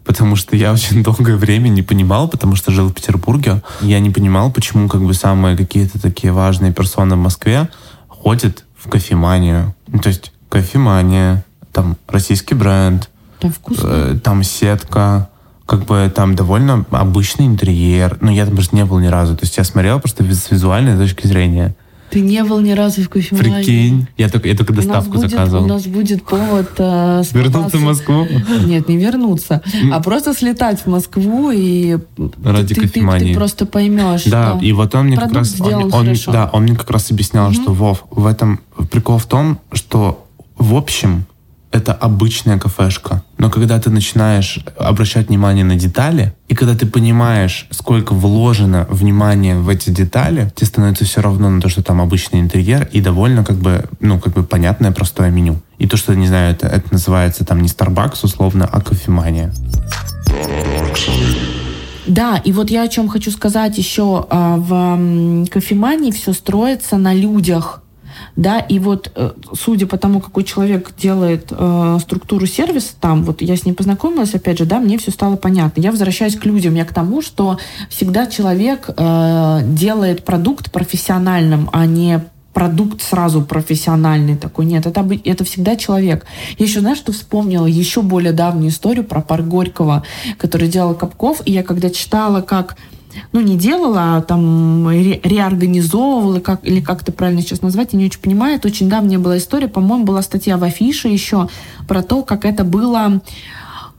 Потому что я очень долгое время не понимал, потому что жил в Петербурге. Я не понимал, почему как бы самые какие-то такие важные персоны в Москве ходят в кофеманию. Ну, то есть кофемания, там российский бренд, там, вкусно. э, там сетка, как бы там довольно обычный интерьер. Но я там просто не был ни разу. То есть я смотрел просто с визуальной точки зрения. Ты не был ни разу в кофемании? Прикинь. Я только, я только доставку у будет, заказывал. У нас будет повод э, Вернуться в Москву? Нет, не вернуться. А просто слетать в Москву и Ради ты, ты, ты просто поймешь. Да, и вот он мне как раз... Он, он, да, он мне как раз объяснял, что, Вов, в этом прикол в том, что в общем это обычная кафешка. Но когда ты начинаешь обращать внимание на детали, и когда ты понимаешь, сколько вложено внимания в эти детали, тебе становится все равно на то, что там обычный интерьер и довольно как бы, ну, как бы понятное простое меню. И то, что, не знаю, это, это называется там не Starbucks условно, а кофемания. Да, и вот я о чем хочу сказать еще. А, в кофемании все строится на людях да, и вот э, судя по тому, какой человек делает э, структуру сервиса там, вот я с ним познакомилась, опять же, да, мне все стало понятно. Я возвращаюсь к людям, я к тому, что всегда человек э, делает продукт профессиональным, а не продукт сразу профессиональный такой. Нет, это, это всегда человек. Я еще, знаешь, что вспомнила? Еще более давнюю историю про парк Горького, который делал Капков. И я когда читала, как ну, не делала, а там ре реорганизовывала, как, или как это правильно сейчас назвать, я не очень понимаю. Это очень давняя была история. По-моему, была статья в Афише еще про то, как это было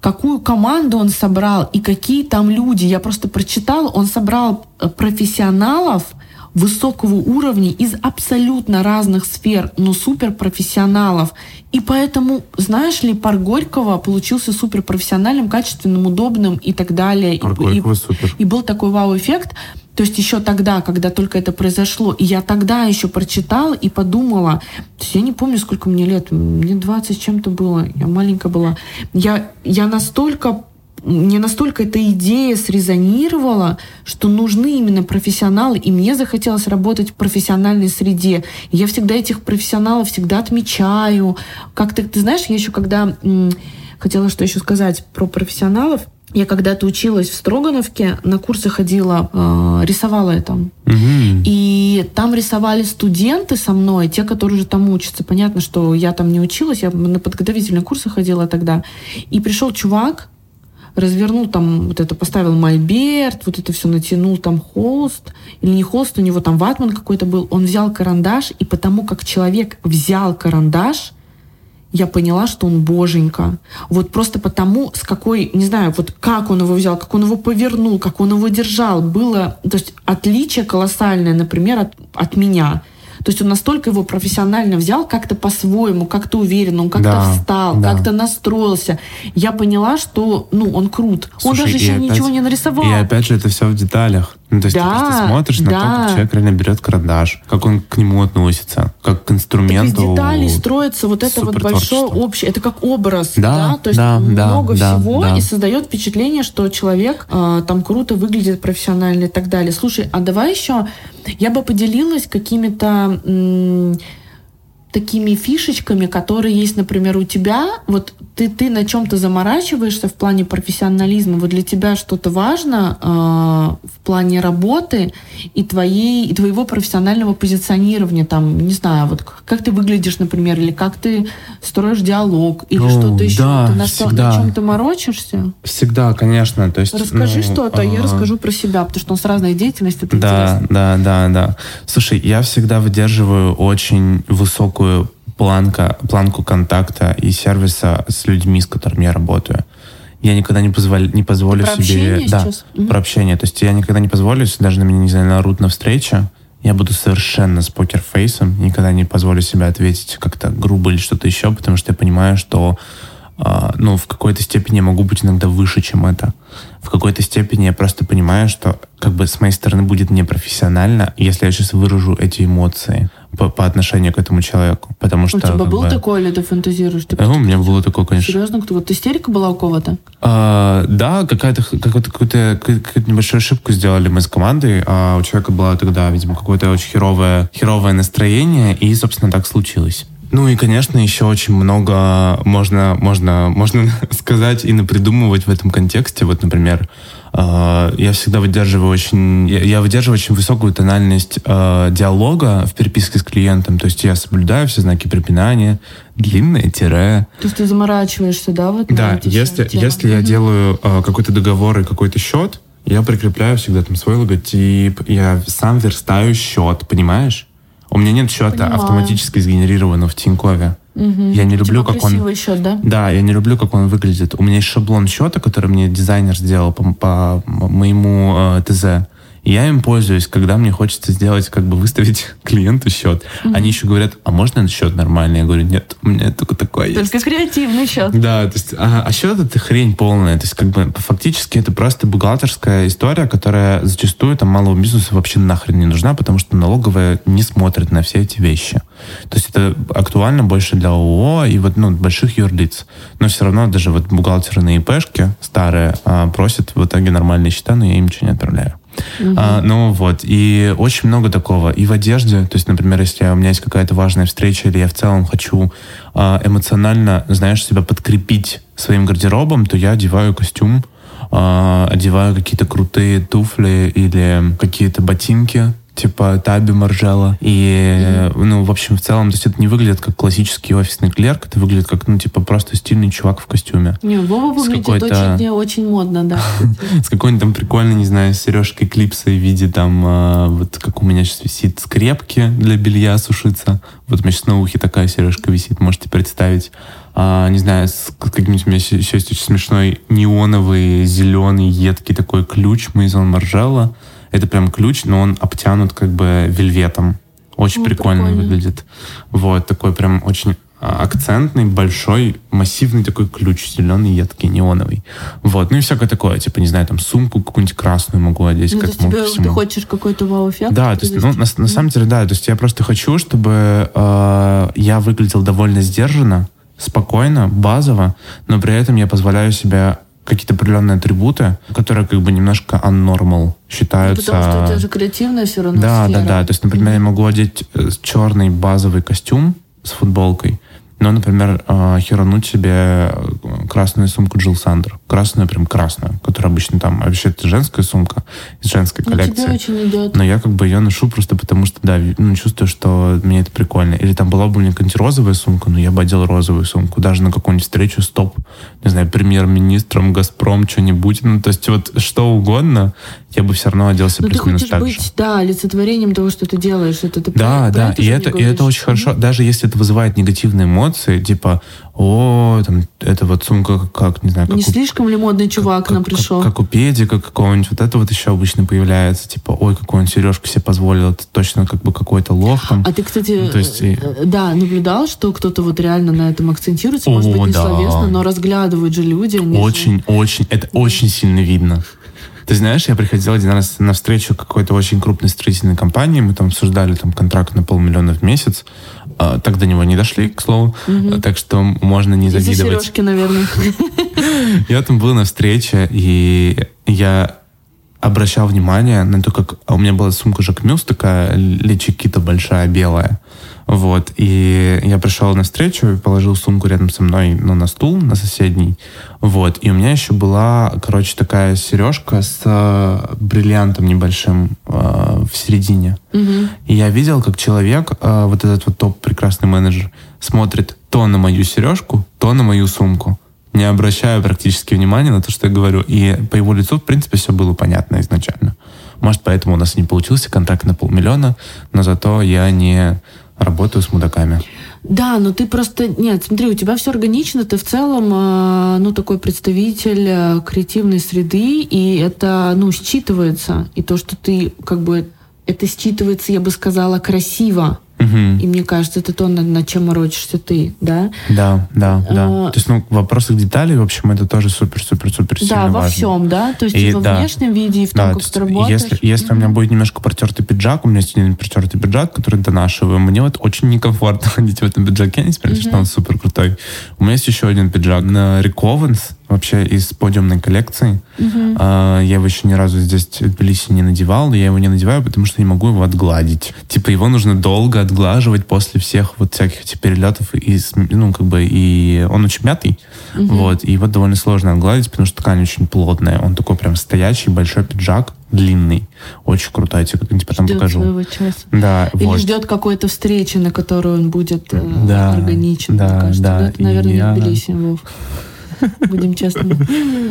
какую команду он собрал и какие там люди. Я просто прочитала, он собрал э, профессионалов, высокого уровня из абсолютно разных сфер, но суперпрофессионалов. И поэтому, знаешь ли, пар Горького получился суперпрофессиональным, качественным, удобным и так далее. Пар и, и, супер. и был такой вау-эффект. То есть еще тогда, когда только это произошло, и я тогда еще прочитала и подумала, то есть я не помню, сколько мне лет, мне 20 чем-то было, я маленькая была. Я, я настолько мне настолько эта идея срезонировала, что нужны именно профессионалы, и мне захотелось работать в профессиональной среде. И я всегда этих профессионалов всегда отмечаю. Как-то, ты знаешь, я еще когда хотела что еще сказать про профессионалов, я когда-то училась в Строгановке, на курсы ходила, э, рисовала это. Угу. И там рисовали студенты со мной, те, которые уже там учатся. Понятно, что я там не училась, я на подготовительные курсы ходила тогда. И пришел чувак, развернул там, вот это поставил мольберт, вот это все натянул там холст, или не холст, у него там ватман какой-то был, он взял карандаш, и потому как человек взял карандаш, я поняла, что он боженька. Вот просто потому, с какой, не знаю, вот как он его взял, как он его повернул, как он его держал, было, то есть отличие колоссальное, например, от, от меня. То есть он настолько его профессионально взял, как-то по-своему, как-то уверенно, он как-то да, встал, да. как-то настроился. Я поняла, что, ну, он крут. Слушай, он даже еще опять, ничего не нарисовал. И опять же, это все в деталях. Ну, то есть да, ты просто смотришь на да. то, как человек реально берет карандаш, как он к нему относится, как к инструменту. Так из деталей строится вот это вот большое общее, это как образ, да, да? то есть да, много да, всего да. и создает впечатление, что человек э, там круто выглядит профессионально и так далее. Слушай, а давай еще я бы поделилась какими-то такими фишечками, которые есть, например, у тебя. Вот ты, ты на чем-то заморачиваешься в плане профессионализма, вот для тебя что-то важно э, в плане работы и, твоей, и твоего профессионального позиционирования, там, не знаю, вот как ты выглядишь, например, или как ты строишь диалог, или ну, что-то еще. Да, ты на, всегда. на чем-то морочишься? Всегда, конечно. То есть, Расскажи ну, что-то, а я расскажу про себя, потому что у нас разная деятельность, это да, интересно. Да, да, да. Слушай, я всегда выдерживаю очень высокую планка, планку контакта и сервиса с людьми, с которыми я работаю. Я никогда не, позволю, не позволю про себе... Да, сейчас? про общение. То есть я никогда не позволю, если даже на меня, не знаю, нарут на встрече, я буду совершенно с покерфейсом, никогда не позволю себе ответить как-то грубо или что-то еще, потому что я понимаю, что э, ну, в какой-то степени я могу быть иногда выше, чем это. В какой-то степени я просто понимаю, что как бы с моей стороны будет непрофессионально, если я сейчас выражу эти эмоции по, по отношению к этому человеку. Потому что, у тебя был бы, такое, или ты фантазируешь? Ты э, у меня было такое, конечно. Серьезно? Кто, вот истерика была у кого-то? А, да, какая-то какую-то, какую-то, какую-то небольшую ошибку сделали мы с командой, а у человека было тогда, видимо, какое-то очень херовое, херовое настроение, и, собственно, так случилось. Ну и, конечно, еще очень много можно, можно, можно сказать и напридумывать в этом контексте. Вот, например, я всегда выдерживаю очень, я, выдерживаю очень высокую тональность э, диалога в переписке с клиентом. То есть я соблюдаю все знаки препинания, длинное тире. То есть ты заморачиваешься, да, вот Да, если, если я делаю э, какой-то договор и какой-то счет, я прикрепляю всегда там свой логотип, я сам верстаю счет, понимаешь? У меня нет счета Понимаю. автоматически сгенерированного в Тинькове. Угу. Я не люблю, типа как он... счет, да? Да, я не люблю, как он выглядит. У меня есть шаблон счета, который мне дизайнер сделал по, по моему э, ТЗ. Я им пользуюсь, когда мне хочется сделать, как бы выставить клиенту счет. Mm-hmm. Они еще говорят, а можно этот счет нормальный? Я говорю, нет, у меня только такой есть. Только креативный счет. Да, то есть, а, а счет это хрень полная. То есть, как бы, фактически это просто бухгалтерская история, которая зачастую там малого бизнеса вообще нахрен не нужна, потому что налоговая не смотрит на все эти вещи. То есть это актуально больше для ООО и вот, ну, больших юрлиц. Но все равно даже вот бухгалтеры на ИПшке старые а, просят в итоге нормальные счета, но я им ничего не отправляю. Угу. А, ну вот, и очень много такого. И в одежде, то есть, например, если у меня есть какая-то важная встреча, или я в целом хочу а, эмоционально, знаешь, себя подкрепить своим гардеробом, то я одеваю костюм, а, одеваю какие-то крутые туфли или какие-то ботинки, типа Таби Маржела. И, mm-hmm. ну, в общем, в целом, то есть это не выглядит как классический офисный клерк, это выглядит как, ну, типа, просто стильный чувак в костюме. Не, Вова выглядит очень, очень модно, да. С какой-нибудь там прикольной, не знаю, сережкой клипсой в виде там, а, вот как у меня сейчас висит скрепки для белья сушиться. Вот у меня сейчас на ухе такая сережка висит, можете представить. А, не знаю, с каким-нибудь у меня еще есть очень смешной неоновый, зеленый, едкий такой ключ Мейзон Маржела. Это прям ключ, но он обтянут как бы вельветом. Очень ну, прикольно, прикольно выглядит. Вот, такой прям очень а, акцентный, большой, массивный такой ключ, зеленый, едкий, неоновый. Вот, ну и всякое такое, типа, не знаю, там, сумку какую-нибудь красную могу одеть. Ну, то есть тебе, ты хочешь какой-то вау-эффект? Да, то есть, ну, на, на самом деле, да, то есть я просто хочу, чтобы э, я выглядел довольно сдержанно, спокойно, базово, но при этом я позволяю себе какие-то определенные атрибуты, которые как бы немножко unnormal считаются. Ну, потому что у тебя же креативная все равно Да, сфера. да, да. То есть, например, я могу одеть э, черный базовый костюм с футболкой, ну, например, а, херануть себе э, красную сумку Джилл Сандер. Красную, прям красную, которая обычно там... А вообще, это женская сумка из женской ну, коллекции. тебе очень идет. Но я как бы ее ношу просто потому, что, да, ну, чувствую, что мне это прикольно. Или там была бы у меня какая-нибудь розовая сумка, но я бы одел розовую сумку. Даже на какую-нибудь встречу с топ, не знаю, премьер-министром, Газпром, что-нибудь. Ну, то есть вот что угодно, я бы все равно оделся плюс-минус так быть, же. да, олицетворением того, что ты делаешь. Это ты да, да, и, это, и это очень хорошо. Даже если это вызывает негативные эмоции, типа, о, там, это вот сумка как, не знаю, как Не у, слишком ли модный чувак как, нам как, пришел? Как, как у педика какого-нибудь. Вот это вот еще обычно появляется. Типа, ой, какой он сережку себе позволил. Это точно как бы какой-то лох там. А ты, кстати, То есть, и... Э, да, наблюдал, что кто-то вот реально на этом акцентируется, о, может быть, не да. словесно, но разглядывают же люди. Очень, же... очень, это очень сильно видно. Ты знаешь, я приходил один раз на встречу какой-то очень крупной строительной компании, мы там обсуждали там контракт на полмиллиона в месяц, так до него не дошли, к слову, угу. так что можно не завидовать. Сережки, наверное. Я там был на встрече, и я обращал внимание на то, как... А у меня была сумка Жак Мюс, такая личикита большая, белая. Вот. И я пришел на встречу, положил сумку рядом со мной ну, на стул, на соседний. Вот. И у меня еще была, короче, такая сережка с э, бриллиантом небольшим э, в середине. Угу. И я видел, как человек, э, вот этот вот топ-прекрасный менеджер, смотрит то на мою сережку, то на мою сумку не обращая практически внимания на то, что я говорю. И по его лицу, в принципе, все было понятно изначально. Может, поэтому у нас не получился контракт на полмиллиона, но зато я не работаю с мудаками. Да, но ты просто... Нет, смотри, у тебя все органично, ты в целом, э, ну, такой представитель э, креативной среды, и это, ну, считывается. И то, что ты, как бы, это считывается, я бы сказала, красиво. Угу. И мне кажется, это то, над, над чем морочишься ты, да? Да, да, да. А, то есть, ну, в вопросах деталей, в общем, это тоже супер-супер-супер сильно Да, во важно. всем, да? То есть и, и во да. внешнем виде, и в том, да, как ты работаешь. Если, если mm у меня будет немножко протертый пиджак, у меня есть один протертый пиджак, который донашиваю, мне вот очень некомфортно ходить в этом пиджаке, несмотря на mm что он супер крутой. У меня есть еще один пиджак на Rick Owens, вообще из подиумной коллекции. Uh-huh. А, я его еще ни разу здесь в Тбилиси не надевал, я его не надеваю, потому что не могу его отгладить. Типа его нужно долго отглаживать после всех вот всяких этих перелетов, и, ну, как бы, и он очень мятый, uh-huh. вот, и его довольно сложно отгладить, потому что ткань очень плотная. Он такой прям стоячий, большой пиджак, длинный. Очень крутой, я тебе как-нибудь потом ждет покажу. Своего часа. Да, Или вот. ждет какой-то встречи, на которую он будет э, да, органичен, да, мне кажется. Да, это, наверное, я... Тбилиси, Вов. Будем честны.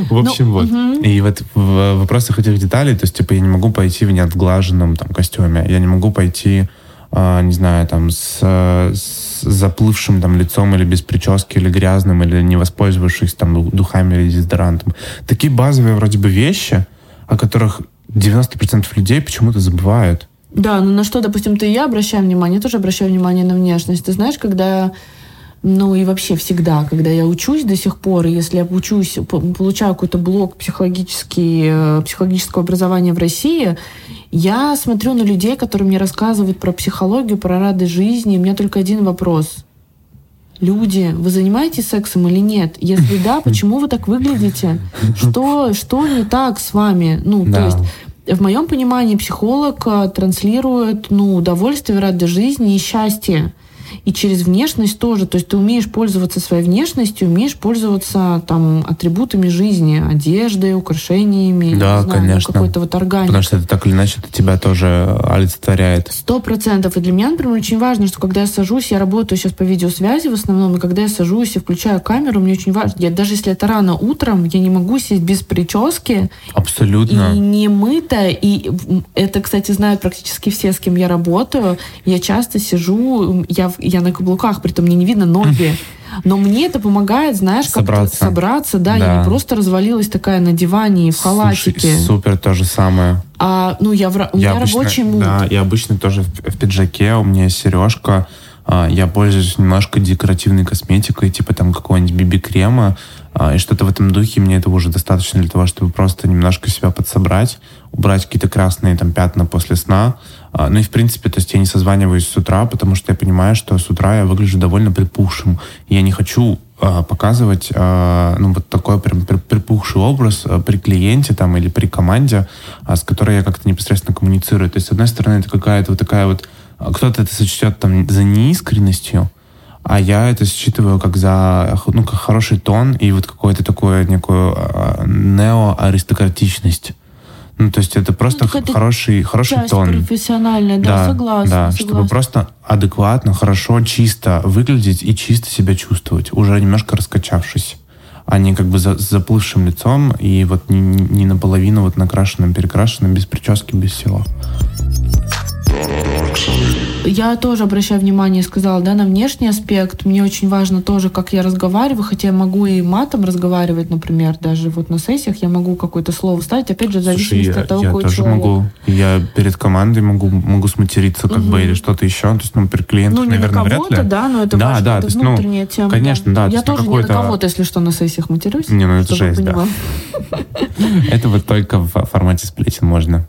В общем, ну, вот. Угу. И вот в вопросах этих деталей, то есть, типа, я не могу пойти в неотглаженном там костюме, я не могу пойти, а, не знаю, там, с, с заплывшим там лицом или без прически, или грязным, или не воспользовавшись там духами или дезодорантом. Такие базовые вроде бы вещи, о которых 90% людей почему-то забывают. Да, ну на что, допустим, ты и я обращаю внимание, я тоже обращаю внимание на внешность. Ты знаешь, когда ну и вообще всегда, когда я учусь до сих пор, если я учусь, получаю какой-то блок психологический, э, психологического образования в России, я смотрю на людей, которые мне рассказывают про психологию, про радость жизни, и у меня только один вопрос. Люди, вы занимаетесь сексом или нет? Если да, почему вы так выглядите? Что, что не так с вами? Ну, да. то есть в моем понимании психолог э, транслирует ну, удовольствие, радость жизни и счастье и через внешность тоже. То есть ты умеешь пользоваться своей внешностью, умеешь пользоваться там атрибутами жизни, одеждой, украшениями, да, не знаю, конечно. какой-то вот органикой. Потому что это так или иначе это тебя тоже олицетворяет. Сто процентов. И для меня, например, очень важно, что когда я сажусь, я работаю сейчас по видеосвязи в основном, и когда я сажусь и включаю камеру, мне очень важно, я, даже если это рано утром, я не могу сесть без прически. Абсолютно. И не мыто. И это, кстати, знают практически все, с кем я работаю. Я часто сижу, я, я на каблуках, при этом мне не видно ноги. Но мне это помогает, знаешь, как собраться. собраться, да, да, я не просто развалилась такая на диване и в халатике. Слушай, супер, то же самое. А, ну, я, в, у я меня обычно, рабочий муд. Да, я обычно тоже в, в пиджаке, у меня сережка, а, я пользуюсь немножко декоративной косметикой, типа там какого-нибудь биби-крема, а, и что-то в этом духе, мне этого уже достаточно для того, чтобы просто немножко себя подсобрать, убрать какие-то красные там пятна после сна, ну и в принципе, то есть я не созваниваюсь с утра, потому что я понимаю, что с утра я выгляжу довольно припухшим. Я не хочу а, показывать а, ну, вот такой прям припухший образ при клиенте там или при команде, с которой я как-то непосредственно коммуницирую. То есть, с одной стороны, это какая-то вот такая вот... Кто-то это сочтет там за неискренностью, а я это считываю как за ну, как хороший тон и вот какую-то такую некую неоаристократичность. Ну, то есть это просто ну, это хороший, хороший часть тон. профессиональная, да, да согласна. Да, согласна. чтобы просто адекватно, хорошо, чисто выглядеть и чисто себя чувствовать, уже немножко раскачавшись а не как бы за, с заплывшим лицом и вот не, не наполовину вот накрашенным, перекрашенным, без прически, без всего. Я тоже обращаю внимание, сказала, да, на внешний аспект. Мне очень важно тоже, как я разговариваю, хотя я могу и матом разговаривать, например, даже вот на сессиях я могу какое-то слово вставить, опять же, в зависимости Слушай, от того, я какой тоже человек. могу. Я перед командой могу, могу сматериться как угу. бы или что-то еще. То есть, ну, перед клиентом, ну, не наверное, на вряд ли. да, но это да, важно, да, это то есть, внутренняя ну, тема. Конечно, да. да я тоже не на кого-то, если что, на сессиях матерюсь. Не, ну это жесть, да. Это вот только в формате сплетен можно.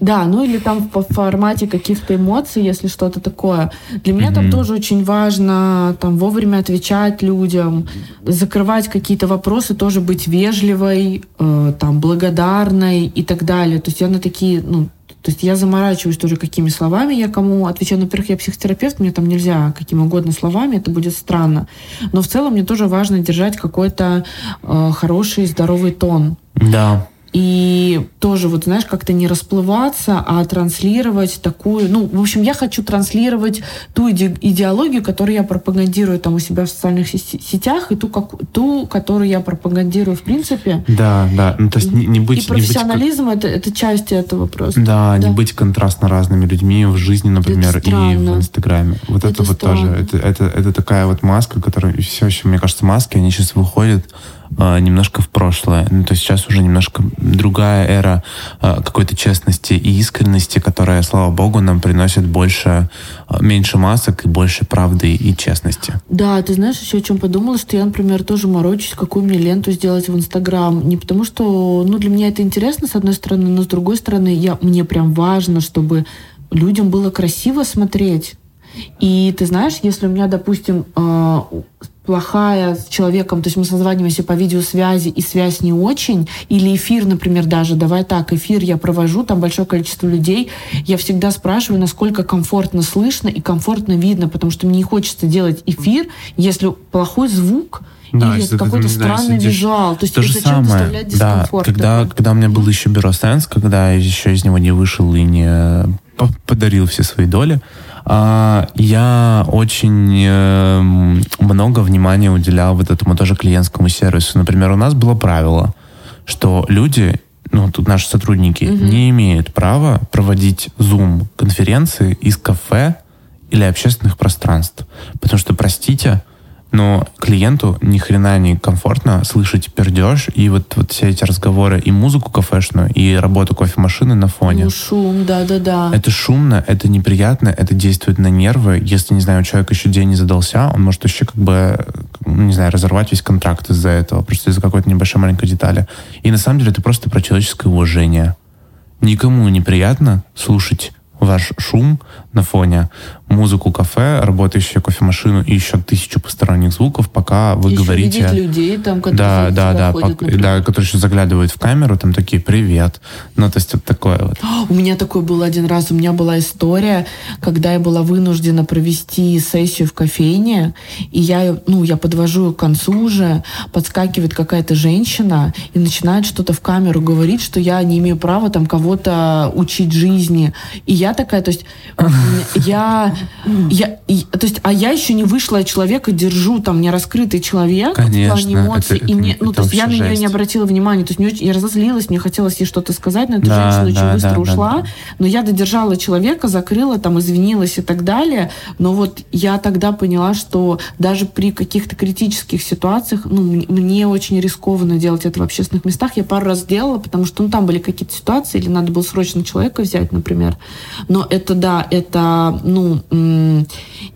Да, ну или там в формате каких-то эмоций, если что-то такое. Для меня mm-hmm. там тоже очень важно там вовремя отвечать людям, закрывать какие-то вопросы, тоже быть вежливой, э, там благодарной и так далее. То есть я на такие, ну, то есть я заморачиваюсь тоже, какими словами я кому отвечаю. Во-первых, я психотерапевт, мне там нельзя какими угодно словами, это будет странно. Но в целом мне тоже важно держать какой-то э, хороший, здоровый тон. Да. И тоже, вот знаешь, как-то не расплываться, а транслировать такую... Ну, в общем, я хочу транслировать ту иде идеологию, которую я пропагандирую там у себя в социальных сетях, и ту, как, ту которую я пропагандирую в принципе. Да, да. Ну, то есть не, не быть... И профессионализм не быть... это, это часть этого просто. Да, да, не быть контрастно разными людьми в жизни, например, и в Инстаграме. Вот это, это вот тоже. Это, это, это такая вот маска, которая... Все еще, мне кажется, маски, они сейчас выходят немножко в прошлое. Ну, то есть сейчас уже немножко другая эра э, какой-то честности и искренности, которая, слава богу, нам приносит больше, э, меньше масок и больше правды и честности. Да, ты знаешь, еще о чем подумала, что я, например, тоже морочусь, какую мне ленту сделать в Инстаграм. Не потому что, ну, для меня это интересно, с одной стороны, но с другой стороны, я, мне прям важно, чтобы людям было красиво смотреть. И ты знаешь, если у меня, допустим, плохая с человеком, то есть мы созваниваемся по видеосвязи, и связь не очень, или эфир, например, даже, давай так, эфир я провожу, там большое количество людей, я всегда спрашиваю, насколько комфортно слышно и комфортно видно, потому что мне не хочется делать эфир, если плохой звук, да, или какой-то странный да, визуал. То есть то же самое. Да, когда, когда у меня был еще бюро Sense, когда я еще из него не вышел и не подарил все свои доли, я очень э, много внимания уделял вот этому тоже клиентскому сервису. Например, у нас было правило, что люди, ну, тут наши сотрудники, угу. не имеют права проводить Zoom-конференции из кафе или общественных пространств. Потому что, простите, но клиенту ни хрена не комфортно слышать пердеж и вот, вот все эти разговоры и музыку кафешную, и работу кофемашины на фоне. Ну, шум, да-да-да. Это шумно, это неприятно, это действует на нервы. Если, не знаю, у человека еще день не задался, он может еще как бы, ну, не знаю, разорвать весь контракт из-за этого, просто из-за какой-то небольшой маленькой детали. И на самом деле это просто про человеческое уважение. Никому неприятно слушать ваш шум на фоне, музыку кафе, работающую кофемашину и еще тысячу посторонних звуков, пока вы Еще говорите... людей, там, которые Да, да, да, ходят, да, которые еще заглядывают в камеру, там такие «Привет». Ну, то есть вот такое вот. У меня такой был один раз, у меня была история, когда я была вынуждена провести сессию в кофейне, и я, ну, я подвожу к концу уже, подскакивает какая-то женщина и начинает что-то в камеру говорить, что я не имею права там кого-то учить жизни. И я такая, то есть я, я то есть, а я еще не вышла от человека, держу там не раскрытый человек в Конечно, плане эмоций, это- и это- мне, ну, это то есть я на нее не обратила внимания, то есть мне я разозлилась, мне хотелось ей что-то сказать, но эта Да, женщина очень да, быстро да, да, ушла, да. но я додержала человека, закрыла, там, извинилась и так далее. Но вот я тогда поняла, что даже при каких-то критических ситуациях, ну, мне очень рискованно делать это в общественных местах. Я пару раз делала, потому что, ну, там были какие-то ситуации, или надо было срочно человека взять, например. Но это, да, это, ну, м,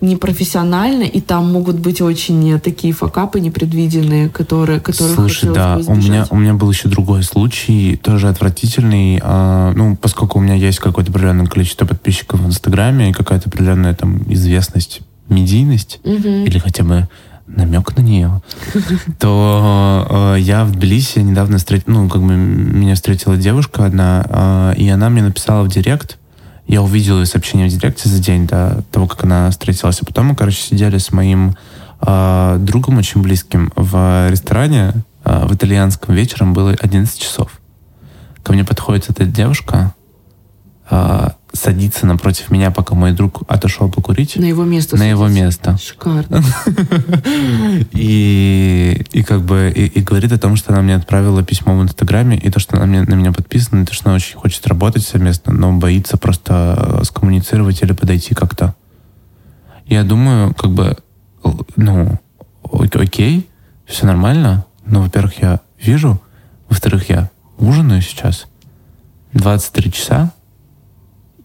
непрофессионально, и там могут быть очень такие факапы непредвиденные, которые, которые Слушай, да, у меня, у меня был еще другой случай, тоже отвратительный. А, ну, поскольку у меня есть какое-то определенное количество подписчиков в Инстаграме и какая-то определенная там известность, медийность, Мгм. или хотя бы намек на нее, то э, я в Тбилиси недавно встретил, ну, как бы меня встретила девушка одна, э, и она мне написала в директ, я увидел ее сообщение в директе за день до того, как она встретилась, а потом мы, короче, сидели с моим э, другом очень близким в ресторане, э, в итальянском вечером было 11 часов. Ко мне подходит эта девушка, э, садится напротив меня, пока мой друг отошел покурить, На его место. на его садиться. место. Шикарно. И, и как бы и, и говорит о том, что она мне отправила письмо в Инстаграме, и то, что она мне, на меня подписана, и то, что она очень хочет работать совместно, но боится просто э, скоммуницировать или подойти как-то. Я думаю, как бы, ну, окей, все нормально, но, во-первых, я вижу, во-вторых, я ужинаю сейчас 23 часа,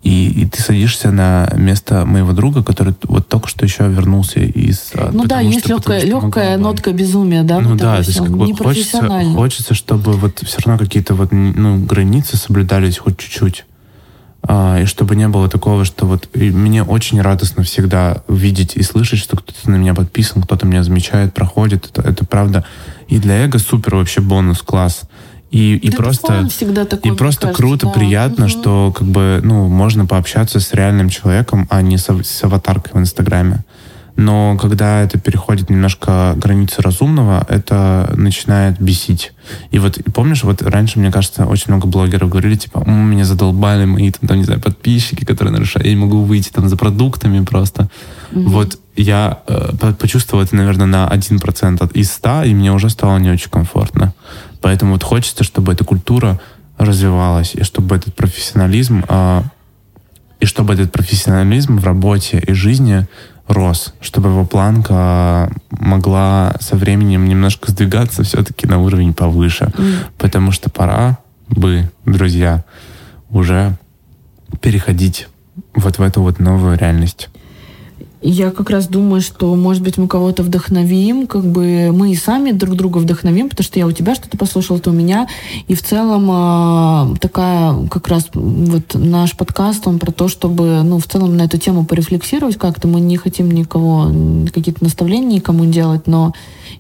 и, и ты садишься на место моего друга, который вот только что еще вернулся из... а, Ну да, есть что- потому легкая, что легкая нотка безумия, да? Ну да, то есть как бы хочется, хочется, чтобы вот все равно какие-то вот ну, границы соблюдались хоть чуть-чуть. А, и чтобы не было такого, что вот мне очень радостно всегда видеть и слышать, что кто-то на меня подписан, кто-то меня замечает, проходит. Это, это правда. И для эго супер вообще бонус, класс. И, и Да просто... такой, И просто кажется, круто, да. приятно, Мгм. что как бы, ну, можно пообщаться с реальным человеком, а не с, с аватаркой в Инстаграме. Но когда это переходит немножко границы разумного, это начинает бесить. И вот и помнишь, вот раньше, мне кажется, очень много блогеров говорили, типа, «М, меня задолбали мои, там, там, не знаю, подписчики, которые нарушают, я не могу выйти там за продуктами просто. Вот я э, по- почувствовал это, наверное, на 1% от- из 100, и мне уже стало не очень комфортно. Поэтому вот хочется, чтобы эта культура развивалась, и чтобы этот профессионализм, а, и чтобы этот профессионализм в работе и жизни рос, чтобы его планка могла со временем немножко сдвигаться все-таки на уровень повыше. Потому что пора бы, друзья, уже переходить вот в эту вот новую реальность. Я как раз думаю, что, может быть, мы кого-то вдохновим, как бы мы и сами друг друга вдохновим, потому что я у тебя что-то послушала, ты у меня. И в целом а, такая как раз вот наш подкаст, он про то, чтобы, ну, в целом на эту тему порефлексировать как-то. Мы не хотим никого, какие-то наставления никому делать, но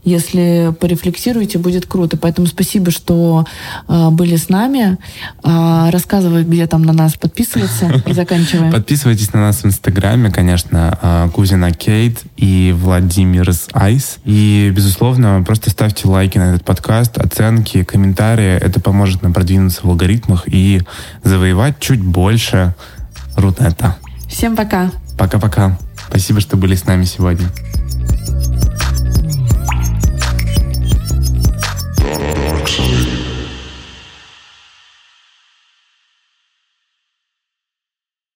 если порефлексируете, будет круто. Поэтому спасибо, что а, были с нами. А, рассказывай, где там на нас подписываться и заканчиваем. Подписывайтесь на нас в Инстаграме, конечно, а, Кузина Кейт и Владимир с Айс. И, безусловно, просто ставьте лайки на этот подкаст, оценки, комментарии. Это поможет нам продвинуться в алгоритмах и завоевать чуть больше Рунета. Всем пока! Пока-пока. Спасибо, что были с нами сегодня.